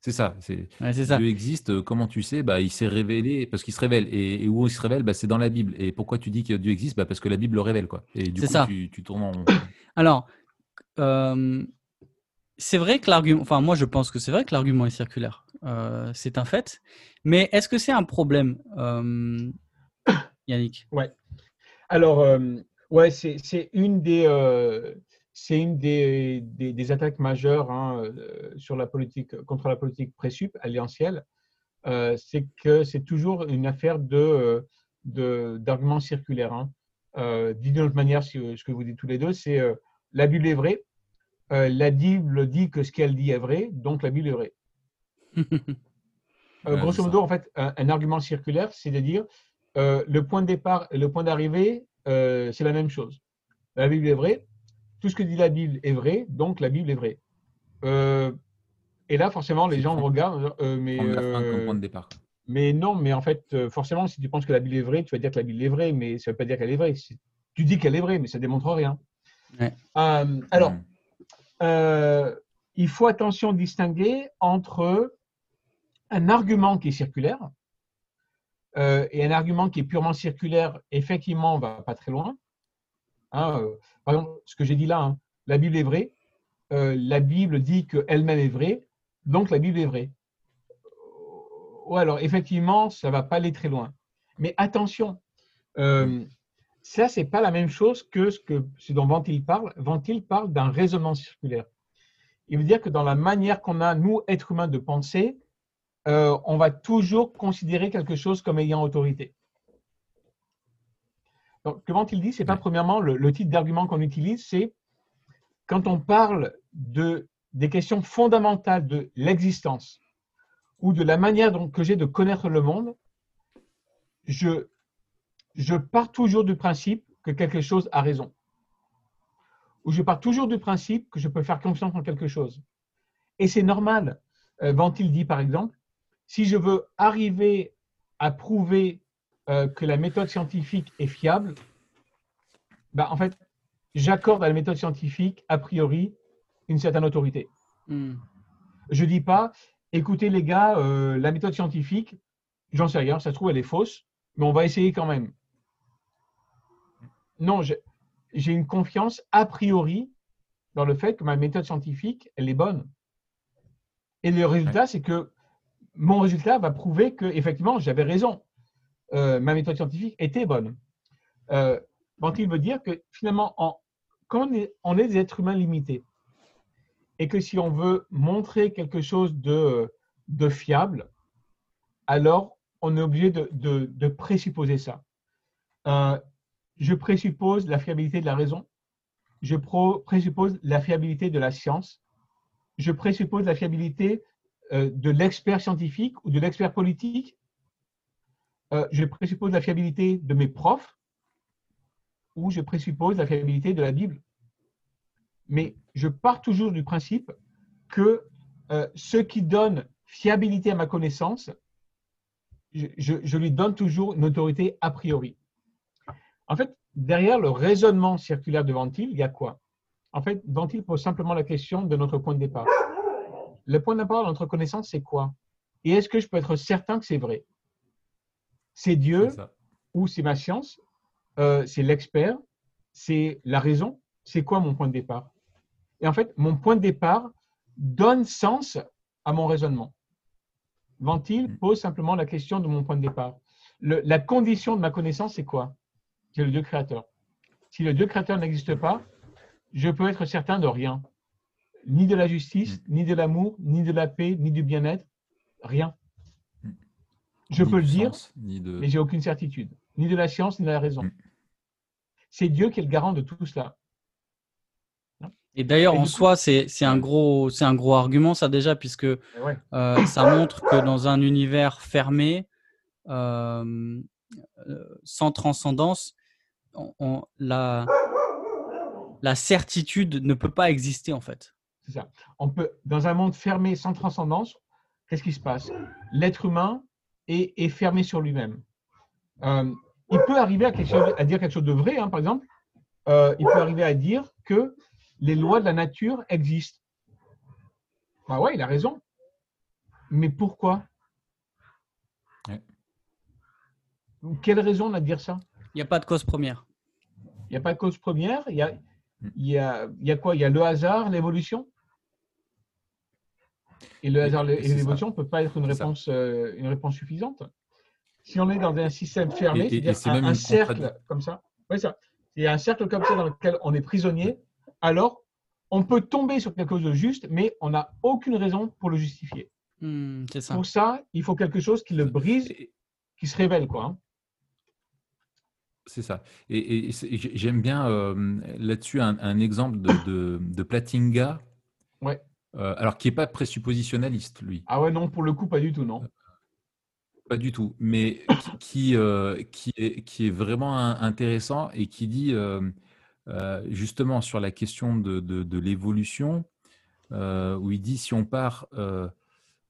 c'est ça. C'est Dieu existe. Euh, comment tu sais? Bah, Il s'est révélé parce qu'il se révèle. Et, où il se révèle? Bah, C'est dans la Bible. Et pourquoi tu dis que Dieu existe? Bah, Parce que la Bible le révèle. Quoi. Et du coup, ça. Tu, tu, tournes en Alors, euh, c'est vrai que l'argument. Enfin, moi, je pense que c'est vrai que l'argument est circulaire. Euh, c'est un fait. Mais est-ce que c'est un problème, Yannick? Ouais. Alors, ouais, c'est une des c'est une des, des, attaques majeures hein, euh, sur la politique, contre la politique présup alliantielle. Euh, c'est que c'est toujours une affaire de, euh, d'arguments circulaires. Hein. dit d'une autre manière, ce que vous dites tous les deux, c'est la Bible est vraie, la Bible dit que ce qu'elle dit est vrai, donc la Bible est vraie. grosso modo, en fait, un, argument circulaire, c'est de dire le point de départ et le point d'arrivée, c'est la même chose. La Bible est vraie. Tout ce que dit la Bible est vrai, donc la Bible est vraie. Euh, et là, forcément, les gens regardent. Euh, mais, euh, départ. mais non, mais en fait, forcément, si tu penses que la Bible est vraie, tu vas dire que la Bible est vraie, mais ça ne veut pas dire qu'elle est vraie. Tu dis qu'elle est vraie, mais ça ne démontre rien. alors, hmm. il faut attention distinguer entre un argument qui est circulaire et un argument qui est purement circulaire, effectivement, on ne va pas très loin. Hein, par exemple, ce que j'ai dit là, hein, la Bible est vraie, la Bible dit qu'elle-même est vraie, donc la Bible est vraie. Ou alors, effectivement, ça ne va pas aller très loin. Mais attention, euh, ça, ce n'est pas la même chose que ce, que ce dont Ventil parle. Ventil parle d'un raisonnement circulaire. Il veut dire que dans la manière qu'on a, nous, êtres humains, de penser, euh, on va toujours considérer quelque chose comme ayant autorité. Donc, que Ventil dit, ce n'est pas premièrement le, le type d'argument qu'on utilise, c'est quand on parle de des questions fondamentales de l'existence ou de la manière dont, que j'ai de connaître le monde, je, je pars toujours du principe que quelque chose a raison. Ou je pars toujours du principe que je peux faire confiance en quelque chose. Et c'est normal. Euh, Ventil dit par exemple, si je veux arriver à prouver euh, que la méthode scientifique est fiable, bah, en fait, j'accorde à la méthode scientifique, a priori, une certaine autorité. Hmm. Je ne dis pas, écoutez les gars, euh, la méthode scientifique, j'en sais rien, ça se trouve, elle est fausse, mais on va essayer quand même. Non, j'ai une confiance a priori dans le fait que ma méthode scientifique, elle est bonne. Et le résultat, c'est que mon résultat va prouver que effectivement j'avais raison. Euh, ma méthode scientifique était bonne. Euh, donc, il veut dire que finalement, en, quand on est des êtres humains limités, et que si on veut montrer quelque chose de, fiable, alors on est obligé de, de, présupposer ça. Euh, je présuppose la fiabilité de la raison, je présuppose la fiabilité de la science, je présuppose la fiabilité euh, de l'expert scientifique ou de l'expert politique, euh, je présuppose la fiabilité de mes profs, ou je présuppose la fiabilité de la Bible mais je pars toujours du principe que euh, ce qui donne fiabilité à ma connaissance, je, lui donne toujours une autorité a priori. En fait, derrière le raisonnement circulaire de Ventil, il y a quoi? En fait, Ventil pose simplement la question de notre point de départ. Le point de départ de notre connaissance, c'est quoi? Et est-ce que je peux être certain que c'est vrai? C'est Dieu ou c'est ma science euh, C'est l'expert C'est la raison C'est quoi mon point de départ? Et en fait, mon point de départ donne sens à mon raisonnement. Ventil mm. pose simplement la question de mon point de départ. la condition de ma connaissance, c'est quoi? C'est le Dieu créateur. Si le Dieu créateur n'existe pas, je peux être certain de rien. Ni de la justice, mm. ni de l'amour, ni de la paix, ni du bien-être. Rien. Mm. Je peux le dire, mais je mais j'ai aucune certitude. Ni de la science, ni de la raison. C'est Dieu qui est le garant de tout cela. Et d'ailleurs, en soi, c'est un, gros, un gros argument, ça déjà, puisque euh, ça montre que dans un univers fermé, euh, sans transcendance, on, la, la certitude ne peut pas exister, en fait. C'est ça. On peut, dans un monde fermé, sans transcendance, qu'est-ce qui se passe? L'être humain est, fermé sur lui-même. il peut arriver à, quelque chose, à, dire quelque chose de vrai, hein, par exemple. il peut arriver à dire que les lois de la nature existent. Bah ouais, il a raison. Mais pourquoi? Quelle raison on a de dire ça? Il n'y a pas de cause première. Il n'y a pas de cause première? Il y a, il y a, il y a quoi? Il y a le hasard, l'évolution? Et le hasard et l'évolution ne peut pas être une réponse, euh, une réponse suffisante. Si on est dans un système fermé, c'est un, un cercle comme ça, ouais, ça. Il y a un cercle comme ça dans lequel on est prisonnier, alors on peut tomber sur quelque chose de juste, mais on n'a aucune raison pour le justifier. Hmm, ça. Pour ça, il faut quelque chose qui le brise, qui se révèle. quoi. Hein. C'est ça. Et, j'aime bien euh, là-dessus un, exemple de, de, Platinga. Ouais. Euh, alors, qui n'est pas présuppositionnaliste, lui. Ah ouais, non, pour le coup, pas du tout, non. Pas du tout, mais qui, qui, euh, qui, est, qui est vraiment intéressant et qui dit justement sur la question de, de, l'évolution, où il dit si on part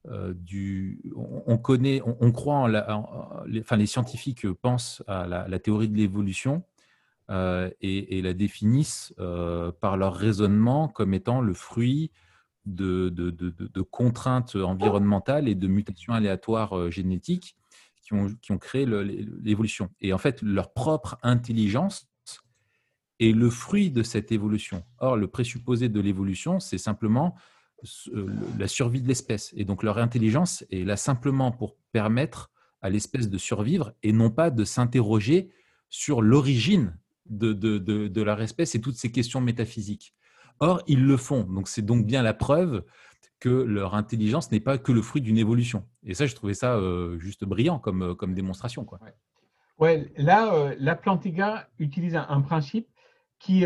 du, on, connaît, on, croit en, la, les, enfin les scientifiques pensent à la, théorie de l'évolution et, et, la définissent par leur raisonnement comme étant le fruit de, contraintes environnementales et de mutations aléatoires euh, génétiques qui ont, créé l'évolution. Et en fait, leur propre intelligence est le fruit de cette évolution. Or, le présupposé de l'évolution, c'est simplement euh, la survie de l'espèce. Et donc, leur intelligence est là simplement pour permettre à l'espèce de survivre et non pas de s'interroger sur l'origine de, de, leur espèce et toutes ces questions métaphysiques. Or, ils le font. Donc, c'est donc bien la preuve que leur intelligence n'est pas que le fruit d'une évolution. Et ça, je trouvais ça euh, juste brillant comme, euh, comme démonstration. Quoi. Ouais. là, euh, la Plantiga utilise un, principe qui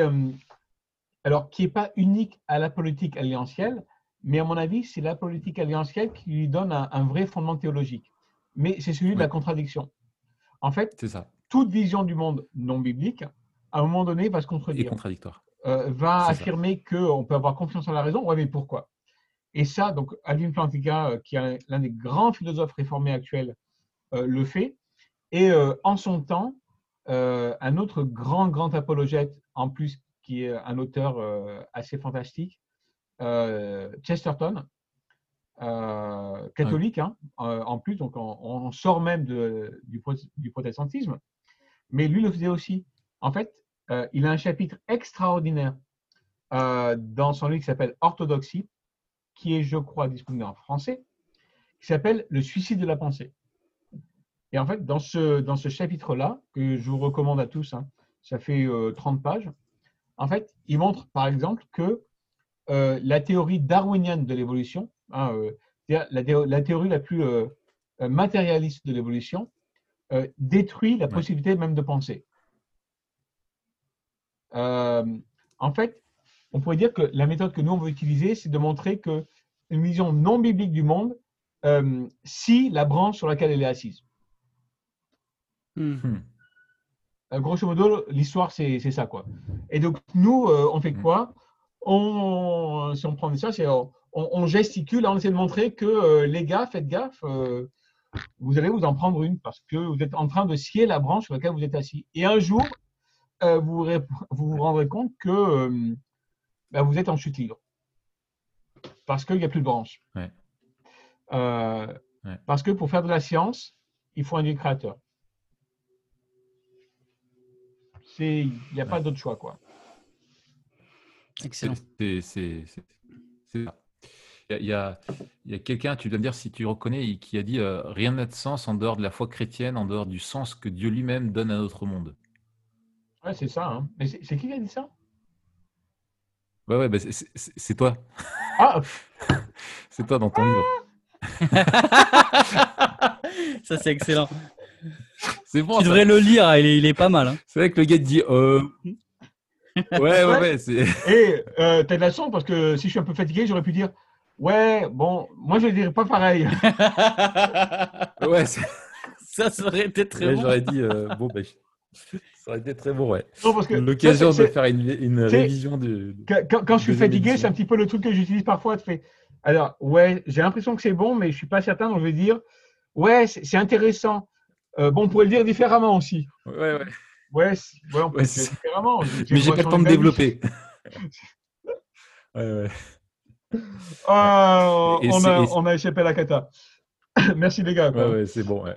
alors qui n'est pas unique à la politique alliantielle, mais à mon avis, c'est la politique alliantielle qui lui donne un, vrai fondement théologique. Mais c'est celui de la contradiction. En fait, ça. toute vision du monde non biblique, à un moment donné, va se contredire. Et contradictoire. Euh, va affirmer qu'on peut avoir confiance en la raison. Ouais, mais pourquoi? Et ça, donc, Alvin Plantinga, euh, qui est l'un des grands philosophes réformés actuels, euh, le fait. Et en son temps, un autre grand, grand apologète, en plus, qui est un auteur assez fantastique, Chesterton, catholique, hein, en plus, donc on, sort même de, du, du, protestantisme, mais lui le faisait aussi. En fait, euh, il a un chapitre extraordinaire euh, dans son livre qui s'appelle Orthodoxie, qui est, je crois, disponible en français, qui s'appelle Le suicide de la pensée. Et en fait, dans ce, dans ce chapitre-là, que je vous recommande à tous, hein, ça fait 30 euh, pages, en fait, il montre, par exemple, que la théorie darwinienne de l'évolution, hein, la, la, théorie la plus matérialiste de l'évolution, détruit la possibilité même de penser. Euh, en fait, on pourrait dire que la méthode que nous, on veut utiliser, c'est de montrer que une vision non biblique du monde euh, si la branche sur laquelle elle est assise. Hmm. Hmm. Euh, grosso modo, l'histoire, c'est ça. quoi. Et donc, nous, on fait hmm. quoi? On, Si on prend ça, c'est on, gesticule, on essaie de montrer que les gars, faites gaffe, vous allez vous en prendre une parce que vous êtes en train de scier la branche sur laquelle vous êtes assis. Et un jour, euh, vous, vous, rendrez compte que euh, bah, vous êtes en chute libre. Parce qu'il n'y a plus de branches. Euh, parce que pour faire de la science, il faut un Dieu créateur. Il n'y a pas d'autre choix. Quoi. Excellent. C'est ça. Il y a, a quelqu'un, tu dois me dire si tu reconnais, qui a dit Rien n'a de sens en dehors de la foi chrétienne, en dehors du sens que Dieu lui-même donne à notre monde. Ouais, c'est ça. Hein. Mais c'est qui qui a dit ça? Ouais, ouais, bah c'est toi. Ah C'est toi dans ton livre. ça, c'est excellent. C'est bon. Tu devrais le lire, hein, il est, il est pas mal. Hein. C'est vrai que le gars te dit euh... Ouais, ouais, ouais. Et euh, t'as de la chance parce que si je suis un peu fatigué, j'aurais pu dire Ouais, bon, moi je ne dirais pas pareil. ouais, ça, serait été très bon. J'aurais dit euh, Bon, ben. Ça aurait été très bon, ouais. L'occasion de faire une, révision du. Quand, je suis fatigué, c'est un petit peu le truc que j'utilise parfois. Alors, ouais, j'ai l'impression que c'est bon, mais je suis pas certain, donc je vais dire, ouais, c'est intéressant. Euh, bon, on pourrait le dire différemment aussi. Ouais, ouais. Ouais, on peut le dire différemment. Mais j'ai pas le temps de développer. ouais, ouais. On, a, on a échappé à la cata. Merci les gars. Ouais, ouais, c'est bon, ouais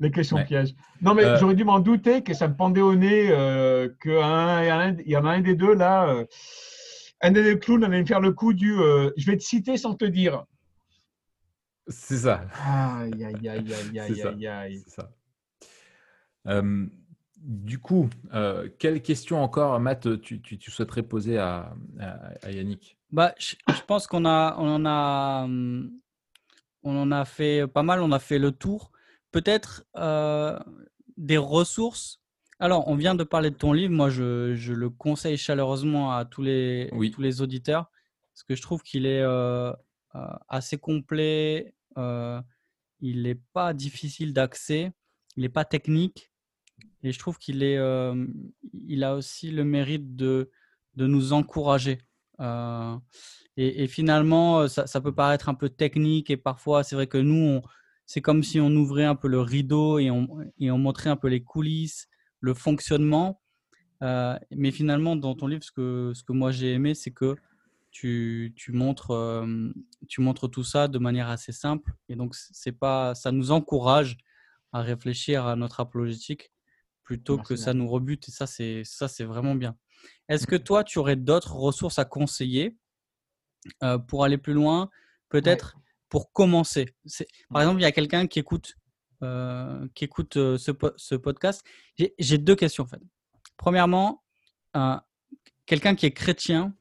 les questions pièges. Non, mais euh, j'aurais dû m'en douter que ça me pendait au nez, euh, qu'il y en a un des deux là. Euh, un des deux clowns allait me faire le coup du je vais te citer sans te dire. C'est ça. Aïe, aïe, aïe, aïe, aïe, aïe, aïe. C'est ça. du coup, quelle question encore, Matt, tu, tu, tu souhaiterais poser à, à, Yannick? Bah, je, je pense qu'on a, on en a, hum, on en a fait pas mal, on a fait le tour peut-être euh, des ressources. Alors, on vient de parler de ton livre. Moi, je, le conseille chaleureusement à tous les, tous les auditeurs parce que je trouve qu'il est euh, euh, assez complet. il n'est pas difficile d'accès. Il n'est pas technique. Et je trouve qu'il est, il a aussi le mérite de, de nous encourager. Et, finalement, ça, ça, peut paraître un peu technique et parfois, c'est vrai que nous, c'est comme si on ouvrait un peu le rideau et on, et on montrait un peu les coulisses, le fonctionnement. Euh, mais finalement, dans ton livre, ce que, ce que moi j'ai aimé, c'est que tu, tu, montres, tu montres tout ça de manière assez simple. Et donc, c'est pas, ça nous encourage à réfléchir à notre apologétique plutôt que ça nous rebute. Et ça, c'est, ça, c'est vraiment bien. Est-ce que toi, tu aurais d'autres ressources à conseiller euh, pour aller plus loin? Peut-être pour commencer. Par exemple, il y a quelqu'un qui écoute, euh, qui écoute euh, ce, ce, podcast. J'ai deux questions en fait. Premièrement, quelqu'un qui est chrétien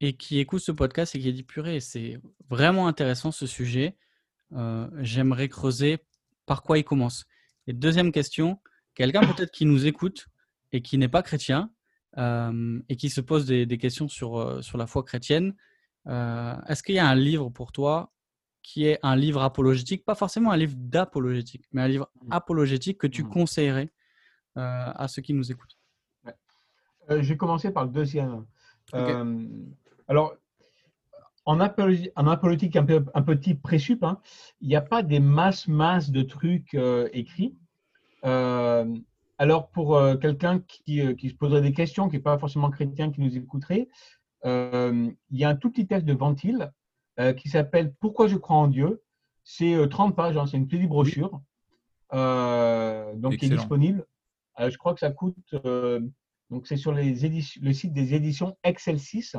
et qui écoute ce podcast et qui dit purée, c'est vraiment intéressant ce sujet. J'aimerais creuser par quoi il commence. Et deuxième question, quelqu'un peut-être qui nous écoute et qui n'est pas chrétien et qui se pose des, questions sur, sur la foi chrétienne. Est-ce qu'il y a un livre pour toi qui est un livre apologétique, pas forcément un livre d'apologétique, mais un livre mmh. apologétique que tu mmh. conseillerais à ceux qui nous écoutent euh, Je vais commencer par le deuxième. alors, en, apologétique un, peu, un petit présup, hein, il n'y a pas des masses, masses de trucs euh, écrits. Euh, alors, pour euh, quelqu'un qui, qui, se poserait des questions, qui n'est pas forcément chrétien, qui nous écouterait, il y a un tout petit texte de Ventile qui s'appelle Pourquoi je crois en Dieu. C'est 30 pages, hein, c'est une petite brochure, donc qui est disponible. je crois que ça coûte, donc c'est sur les le site des éditions Excel 6.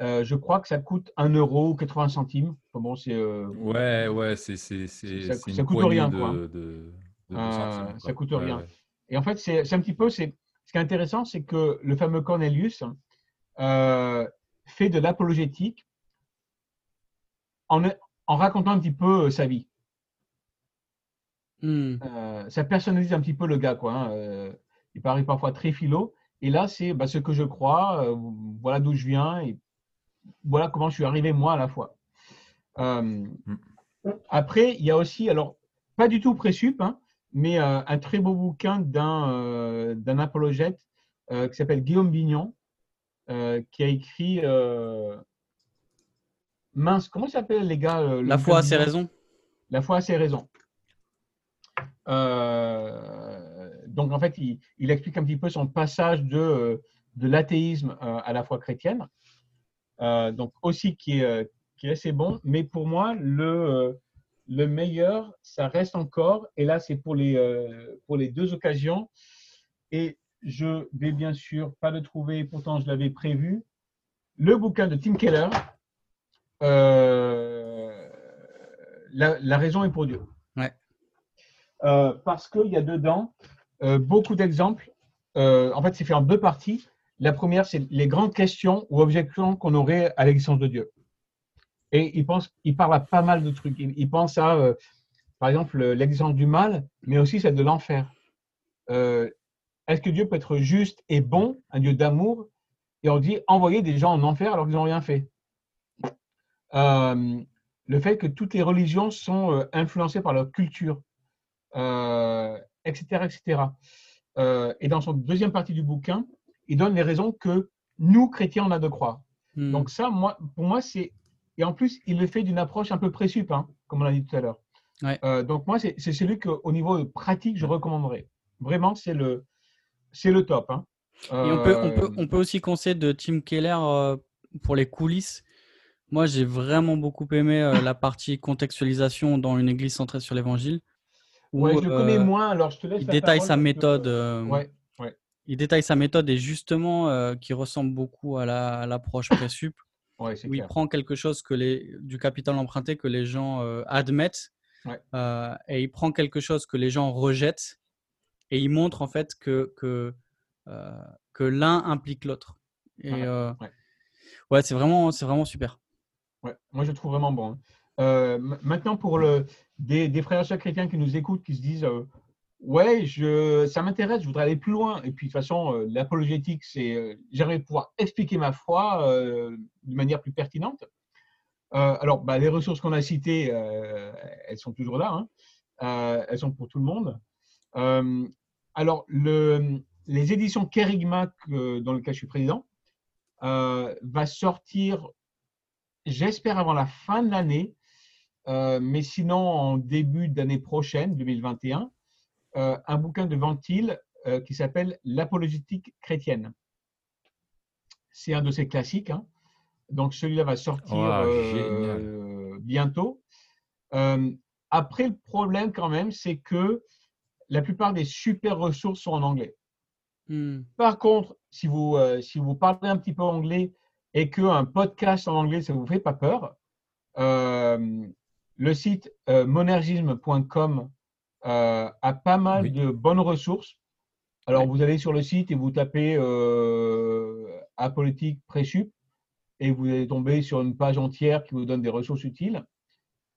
Euh, je crois que ça coûte 1 euro 80 centimes. bon, c'est, euh, ouais, ouais, c'est, c'est, ça, ça coûte rien. quoi. De, euh, ça coûte rien. Et en fait, c'est, un petit peu, c'est, ce qui est intéressant, c'est que le fameux Cornelius fait de l'apologétique en, en, racontant un petit peu sa vie. Hmm. ça personnalise un petit peu le gars, quoi. Hein. il paraît parfois très philo. Et là, c'est bah, ce que je crois, voilà d'où je viens, et voilà comment je suis arrivé moi à la fois. Euh, mm. après, il y a aussi, alors pas du tout présup, hein, mais euh, un très beau bouquin d'un euh, d'un apologète qui s'appelle Guillaume Bignon, qui a écrit mince, comment s'appelle les gars La foi a ses raisons. La foi a ses raisons. donc en fait, il, il, explique un petit peu son passage de, de l'athéisme à la foi chrétienne. Euh, donc aussi qui est, euh, qui est assez bon. Mais pour moi, le, euh, le meilleur, ça reste encore, et là c'est pour les, pour les deux occasions, et je vais bien sûr pas le trouver, pourtant je l'avais prévu, le bouquin de Tim Keller, la, raison est pour Dieu. Ouais. parce qu'il y a dedans beaucoup d'exemples. en fait, c'est fait en deux parties. La première, c'est les grandes questions ou objections qu'on aurait à l'existence de Dieu. Et il, pense, il parle à pas mal de trucs. Il, pense à, euh, par exemple, l'existence du mal, mais aussi celle de l'enfer. Euh, est-ce que Dieu peut être juste et bon, un Dieu d'amour? Et on dit envoyer des gens en enfer alors qu'ils n'ont rien fait. Euh, le fait que toutes les religions sont influencées par leur culture, etc. etc. et dans son deuxième partie du bouquin, il donne les raisons que nous, chrétiens, on a de croire. Hmm. Donc ça, moi, pour moi, c'est... Et en plus, il le fait d'une approche un peu présup, hein, comme on l'a dit tout à l'heure. Euh, donc moi, c'est celui qu'au niveau pratique, je recommanderais. Vraiment, c'est le, c'est le top. Hein. Et on peut, on, peut, on peut aussi conseiller de Tim Keller euh, pour les coulisses. Moi, j'ai vraiment beaucoup aimé euh, la partie contextualisation dans une église centrée sur l'évangile. Ouais, je le connais moins, alors je te laisse. Il détaille sa méthode. Ouais il détaille sa méthode et justement euh, qui ressemble beaucoup à l'approche la, présup, où il prend quelque chose que les, du capital emprunté que les gens euh, admettent euh, et il prend quelque chose que les gens rejettent et il montre en fait que, que, que l'un implique l'autre. Et ouais, c'est vraiment, vraiment super. Moi je trouve vraiment bon. Hein. maintenant, pour le, des, frères chrétiens qui nous écoutent, qui se disent ouais, je, ça m'intéresse, je voudrais aller plus loin. Et puis, de toute façon, euh, l'apologétique, c'est euh, j'aimerais pouvoir expliquer ma foi euh, de manière plus pertinente. alors, bah, les ressources qu'on a citées, elles sont toujours là. Hein. elles sont pour tout le monde. Alors, le, les éditions Kerigma, dans lequel je suis président, euh, va sortir, j'espère, avant la fin de l'année, euh, mais sinon en début d'année prochaine, 2021, euh, un bouquin de Ventile qui s'appelle L'apologétique chrétienne. C'est un de ses classiques. Hein. Donc celui-là va sortir bientôt. après, le problème quand même, c'est que la plupart des super ressources sont en anglais. Hmm. Par contre, si vous, euh, si vous parlez un petit peu anglais et qu'un podcast en anglais, ça ne vous fait pas peur, euh, le site euh, monergisme.com a pas mal de bonnes ressources. Alors, vous allez sur le site et vous tapez Apolitique Présup et vous allez tomber sur une page entière qui vous donne des ressources utiles.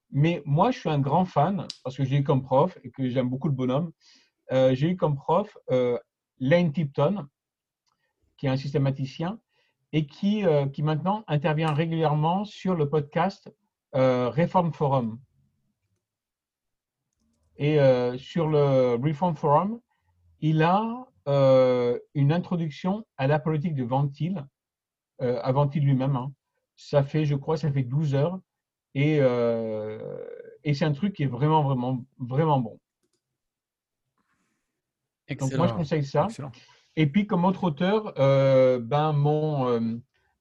Mais moi, je suis un grand fan, parce que j'ai eu comme prof et que j'aime beaucoup le bonhomme, j'ai eu comme prof Lane Tipton, qui est un systématicien et qui, euh, qui maintenant intervient régulièrement sur le podcast euh, Reform Forum. Et euh, sur le Reform Forum, il a une introduction à la politique de Ventile, à Ventile lui-même. Hein. Ça fait, je crois, ça fait 12 heures. Et, et c'est un truc qui est vraiment, vraiment, vraiment bon. Donc moi, je conseille ça. Et puis, comme autre auteur, euh, ben, mon, euh,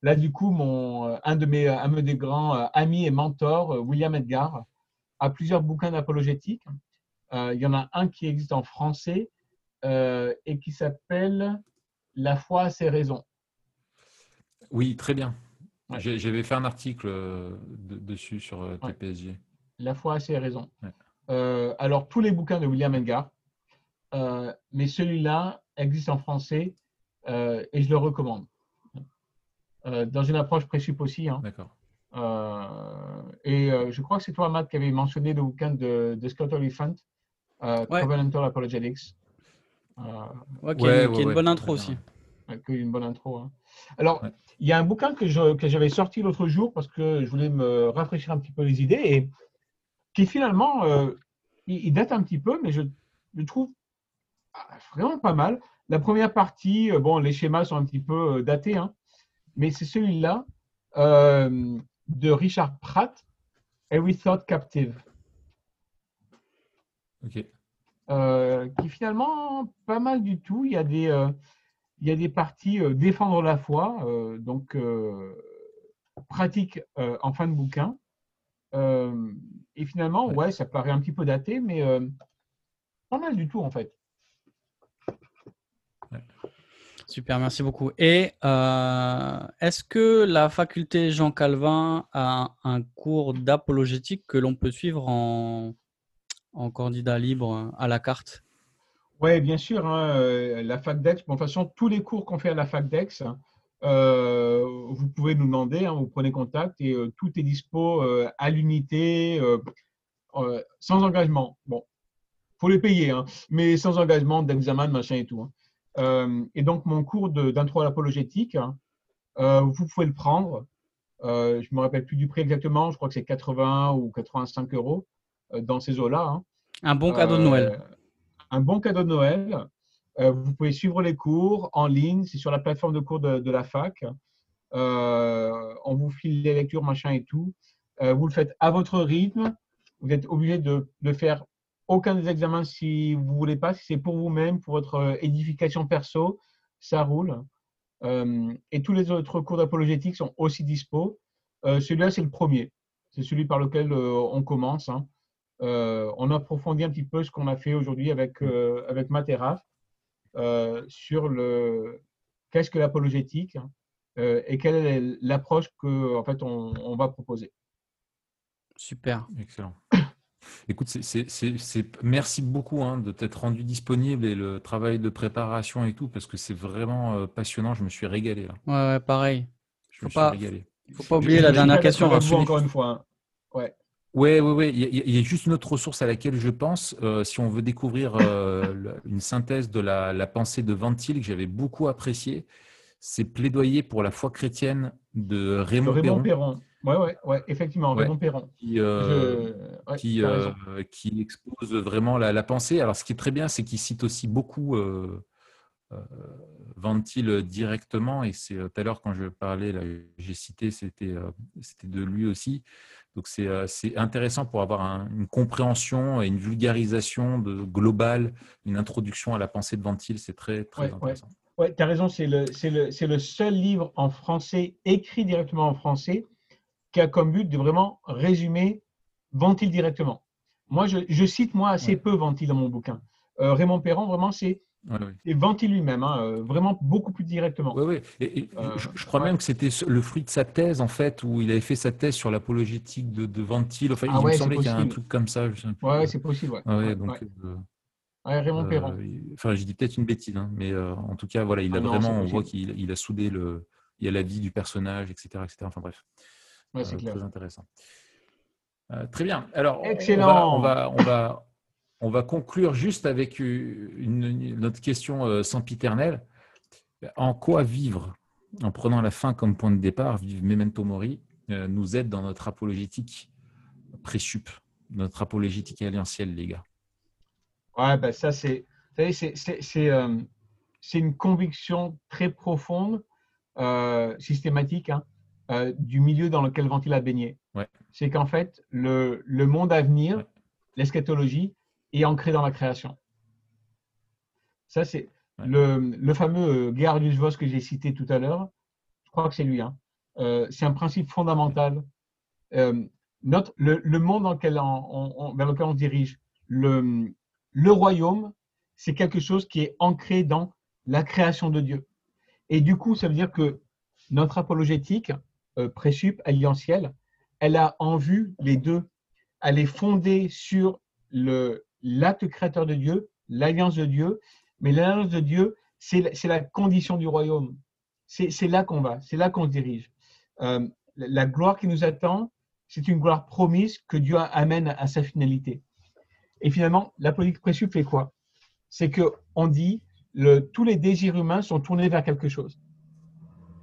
là, du coup, mon, euh, un, de mes, un de mes grands amis et mentors, William Edgar, a plusieurs bouquins d'apologétique. il y en a un qui existe en français et qui s'appelle La foi a ses raisons. Oui, très bien. J'avais fait un article dessus sur TPSG. La foi a ses raisons. alors, tous les bouquins de William Edgar, euh, mais celui-là existe en français euh, et je le recommande. Euh, dans une approche précipe aussi. Hein. D'accord. et je crois que c'est toi, Matt, qui avait mentionné le bouquin de, Scott Oliphant, Covenantal Apologetics. ouais, qui, est, une bonne intro aussi. qui est une bonne intro. Hein. Alors, il y a un bouquin que, j'avais sorti l'autre jour parce que je voulais me rafraîchir un petit peu les idées et qui finalement, il, date un petit peu, mais je, je trouve vraiment pas mal. La première partie, euh, bon, les schémas sont un petit peu euh, datés, hein, mais c'est celui-là euh, de Richard Pratt, Every Thought Captive. Ok. qui finalement pas mal du tout. Il y a des, il y a des parties défendre la foi, donc pratique en fin de bouquin. et finalement, ouais, ça paraît un petit peu daté, mais pas mal du tout en fait. Super, merci beaucoup. Et euh, est-ce que la faculté Jean Calvin a un cours d'apologétique que l'on peut suivre en, candidat libre à la carte? Oui, bien sûr. Hein, euh, la fac d'Aix, de toute façon, tous les cours qu'on fait à la fac d'Aix, euh, vous pouvez nous demander, hein, vous prenez contact et tout est dispo à l'unité, sans engagement. Bon, faut les payer, hein, mais sans engagement d'examen, de machin et tout. Et donc, mon cours d'intro à l'apologétique, euh, vous pouvez le prendre. Euh, je ne me rappelle plus du prix exactement, je crois que c'est 80 ou 85 euros dans ces eaux-là. Hein. Un bon cadeau de Noël. Un bon cadeau de Noël. vous pouvez suivre les cours en ligne, c'est sur la plateforme de cours de, la fac. on vous file les lectures, machin et tout. vous le faites à votre rythme. Vous êtes obligé de, de faire aucun des examens si vous ne voulez pas. Si c'est pour vous-même, pour votre euh, édification perso, ça roule. Euh, et tous les autres cours d'apologétique sont aussi dispo. Euh, celui-là, c'est le premier. C'est celui par lequel on commence. Hein. on approfondit un petit peu ce qu'on a fait aujourd'hui avec, avec Materaf sur le qu'est-ce que l'apologétique et quelle est l'approche qu'on en fait, on, on va proposer. Super. Excellent. Écoute, c'est, merci beaucoup hein, de t'être rendu disponible et le travail de préparation et tout, parce que c'est vraiment euh, passionnant. Je me suis régalé. Là. Ouais, ouais, pareil. Je me suis pas, régalé. Il ne faut pas oublier la dernière question. Encore une fois. Hein. Ouais. Ouais, ouais, ouais. Il y, a, juste une autre ressource à laquelle je pense, euh, si on veut découvrir euh, une synthèse de la, pensée de Ventil que j'avais beaucoup appréciée. c'est Plaidoyer pour la foi chrétienne de Raymond, Raymond Perron. Oui, ouais, ouais, effectivement, Raymond Perron. Qui, euh, qui, euh, qui, expose vraiment la, pensée. Alors, ce qui est très bien, c'est qu'il cite aussi beaucoup euh, Ventil directement. Et c'est tout à l'heure, quand je parlais, j'ai cité, c'était de lui aussi. Donc, c'est intéressant pour avoir une compréhension et une vulgarisation de, globale, une introduction à la pensée de Ventil. C'est très, très intéressant. Oui, tu as raison, c'est le, le, le, seul livre en français, écrit directement en français, qui a comme but de vraiment résumer Ventil directement. Moi, je, je cite moi assez peu Ventil dans mon bouquin. Euh, Raymond Perron, vraiment, c'est Ventil lui-même, hein, euh, vraiment beaucoup plus directement. Oui, oui. Et, euh, je, crois même que c'était le fruit de sa thèse, en fait, où il avait fait sa thèse sur l'apologétique de, de Ventil. Enfin, ah il me semblait qu'il y a un truc comme ça. Oui, c'est possible. Ouais. Ah donc, Raymond euh, Perron. Enfin, je dis peut-être une bêtise, hein, mais euh, en tout cas, voilà, il a ah vraiment, on voit qu'il a soudé le, il y a la vie du personnage, etc., etc. Enfin bref, c'est euh, très intéressant. très bien. Alors, Excellent. On va, on va, on va, conclure juste avec une, notre question sempiternelle. En quoi vivre, en prenant la fin comme point de départ, vivre Memento Mori, nous aide dans notre apologétique présup, notre apologétique alliantielle, les gars? Ouais, ben ça, c'est euh, c'est une conviction très profonde, euh, systématique, hein, euh, du milieu dans lequel Ventil a baigné. Ouais. C'est qu'en fait, le, le, monde à venir, l'eschatologie, est ancré dans la création. Ça, c'est le, le, fameux Gerhardus Voss que j'ai cité tout à l'heure. Je crois que c'est lui. Hein. c'est un principe fondamental. notre, le, le, monde dans lequel on, vers lequel on se dirige, le, le royaume, c'est quelque chose qui est ancré dans la création de Dieu. Et du coup, ça veut dire que notre apologétique, euh, présup, alliantielle, elle a en vue les deux. Elle est fondée sur l'acte créateur de Dieu, l'alliance de Dieu. Mais l'alliance de Dieu, c'est la condition du royaume. C'est là qu'on va, c'est là qu'on se dirige. Euh, la gloire qui nous attend, c'est une gloire promise que Dieu amène à sa finalité. Et finalement, la politique précieux fait quoi? C'est qu'on dit le, tous les désirs humains sont tournés vers quelque chose.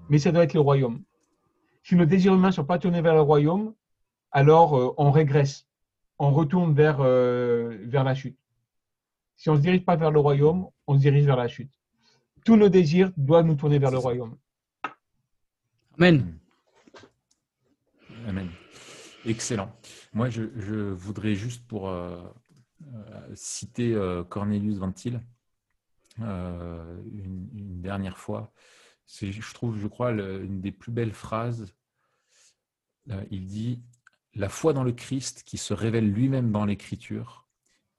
Mais ça doit être le royaume. Si nos désirs humains ne sont pas tournés vers le royaume, alors euh, on régresse. On retourne vers, euh, vers la chute. Si on ne se dirige pas vers le royaume, on se dirige vers la chute. Tous nos désirs doivent nous tourner vers le royaume. Amen. Amen. Excellent. Moi, je, voudrais juste pour, euh, citer euh, Cornelius Ventil euh, une, dernière fois. C'est, je trouve, je crois, une des plus belles phrases. il dit La foi dans le Christ qui se révèle lui-même dans l'Écriture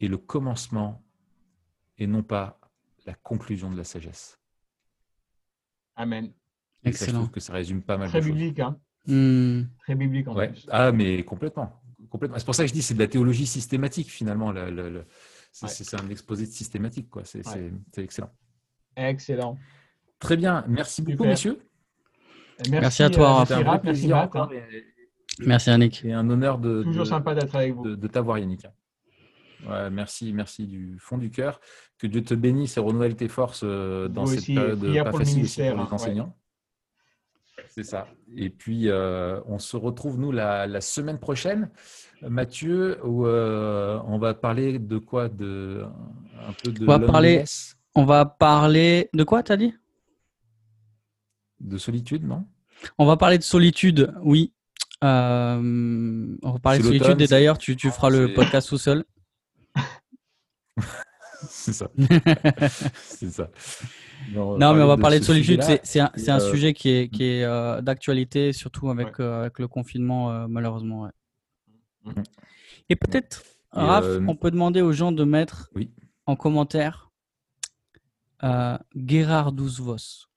est le commencement et non pas la conclusion de la sagesse. Amen. Excellent. je trouve que ça résume pas mal Très biblique, hein hmm. Très biblique en plus. Ah, mais complètement. C'est pour ça que je dis c'est de la théologie systématique finalement. c'est un exposé systématique. C'est excellent. Excellent. Très bien. Merci beaucoup, messieurs. Merci, à toi, Raph. Un merci, hein. merci, Yannick. Et un honneur de, Toujours sympa d'être avec vous. De, t'avoir, Yannick. merci, merci du fond du cœur. Que Dieu te bénisse et renouvelle tes forces euh, dans cette période pas facile pour les hein, enseignants. C'est ça. Et puis, euh, on se retrouve, nous, la, semaine prochaine, Mathieu, où euh, on va parler de quoi? De, Un peu de on va, parler, on va parler de quoi, t'as dit? De solitude, non? On va parler de solitude, oui. Euh, on va parler de solitude et d'ailleurs, tu, tu feras le podcast tout seul. c'est ça. c'est ça. Non, mais on va parler de, solitude. C'est un, un euh, sujet qui est, qui est euh, d'actualité, surtout avec, euh, avec le confinement, malheureusement. Mm-hmm. Et peut-être, Raph, on peut demander aux gens de mettre en commentaire euh, Gérard Douzvos,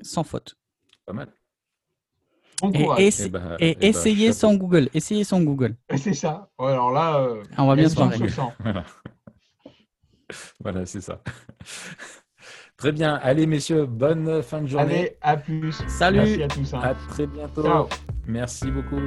sans faute. Pas mal. et, et, eh ben, et, eh ben, essayez sans Google. Essayez sans Google. C'est ça. alors là, on va bien se marrer. voilà c'est ça. Très bien. Allez, messieurs, bonne fin de journée. Allez, à plus. Salut. Merci à tous. Hein. À très bientôt. Merci beaucoup.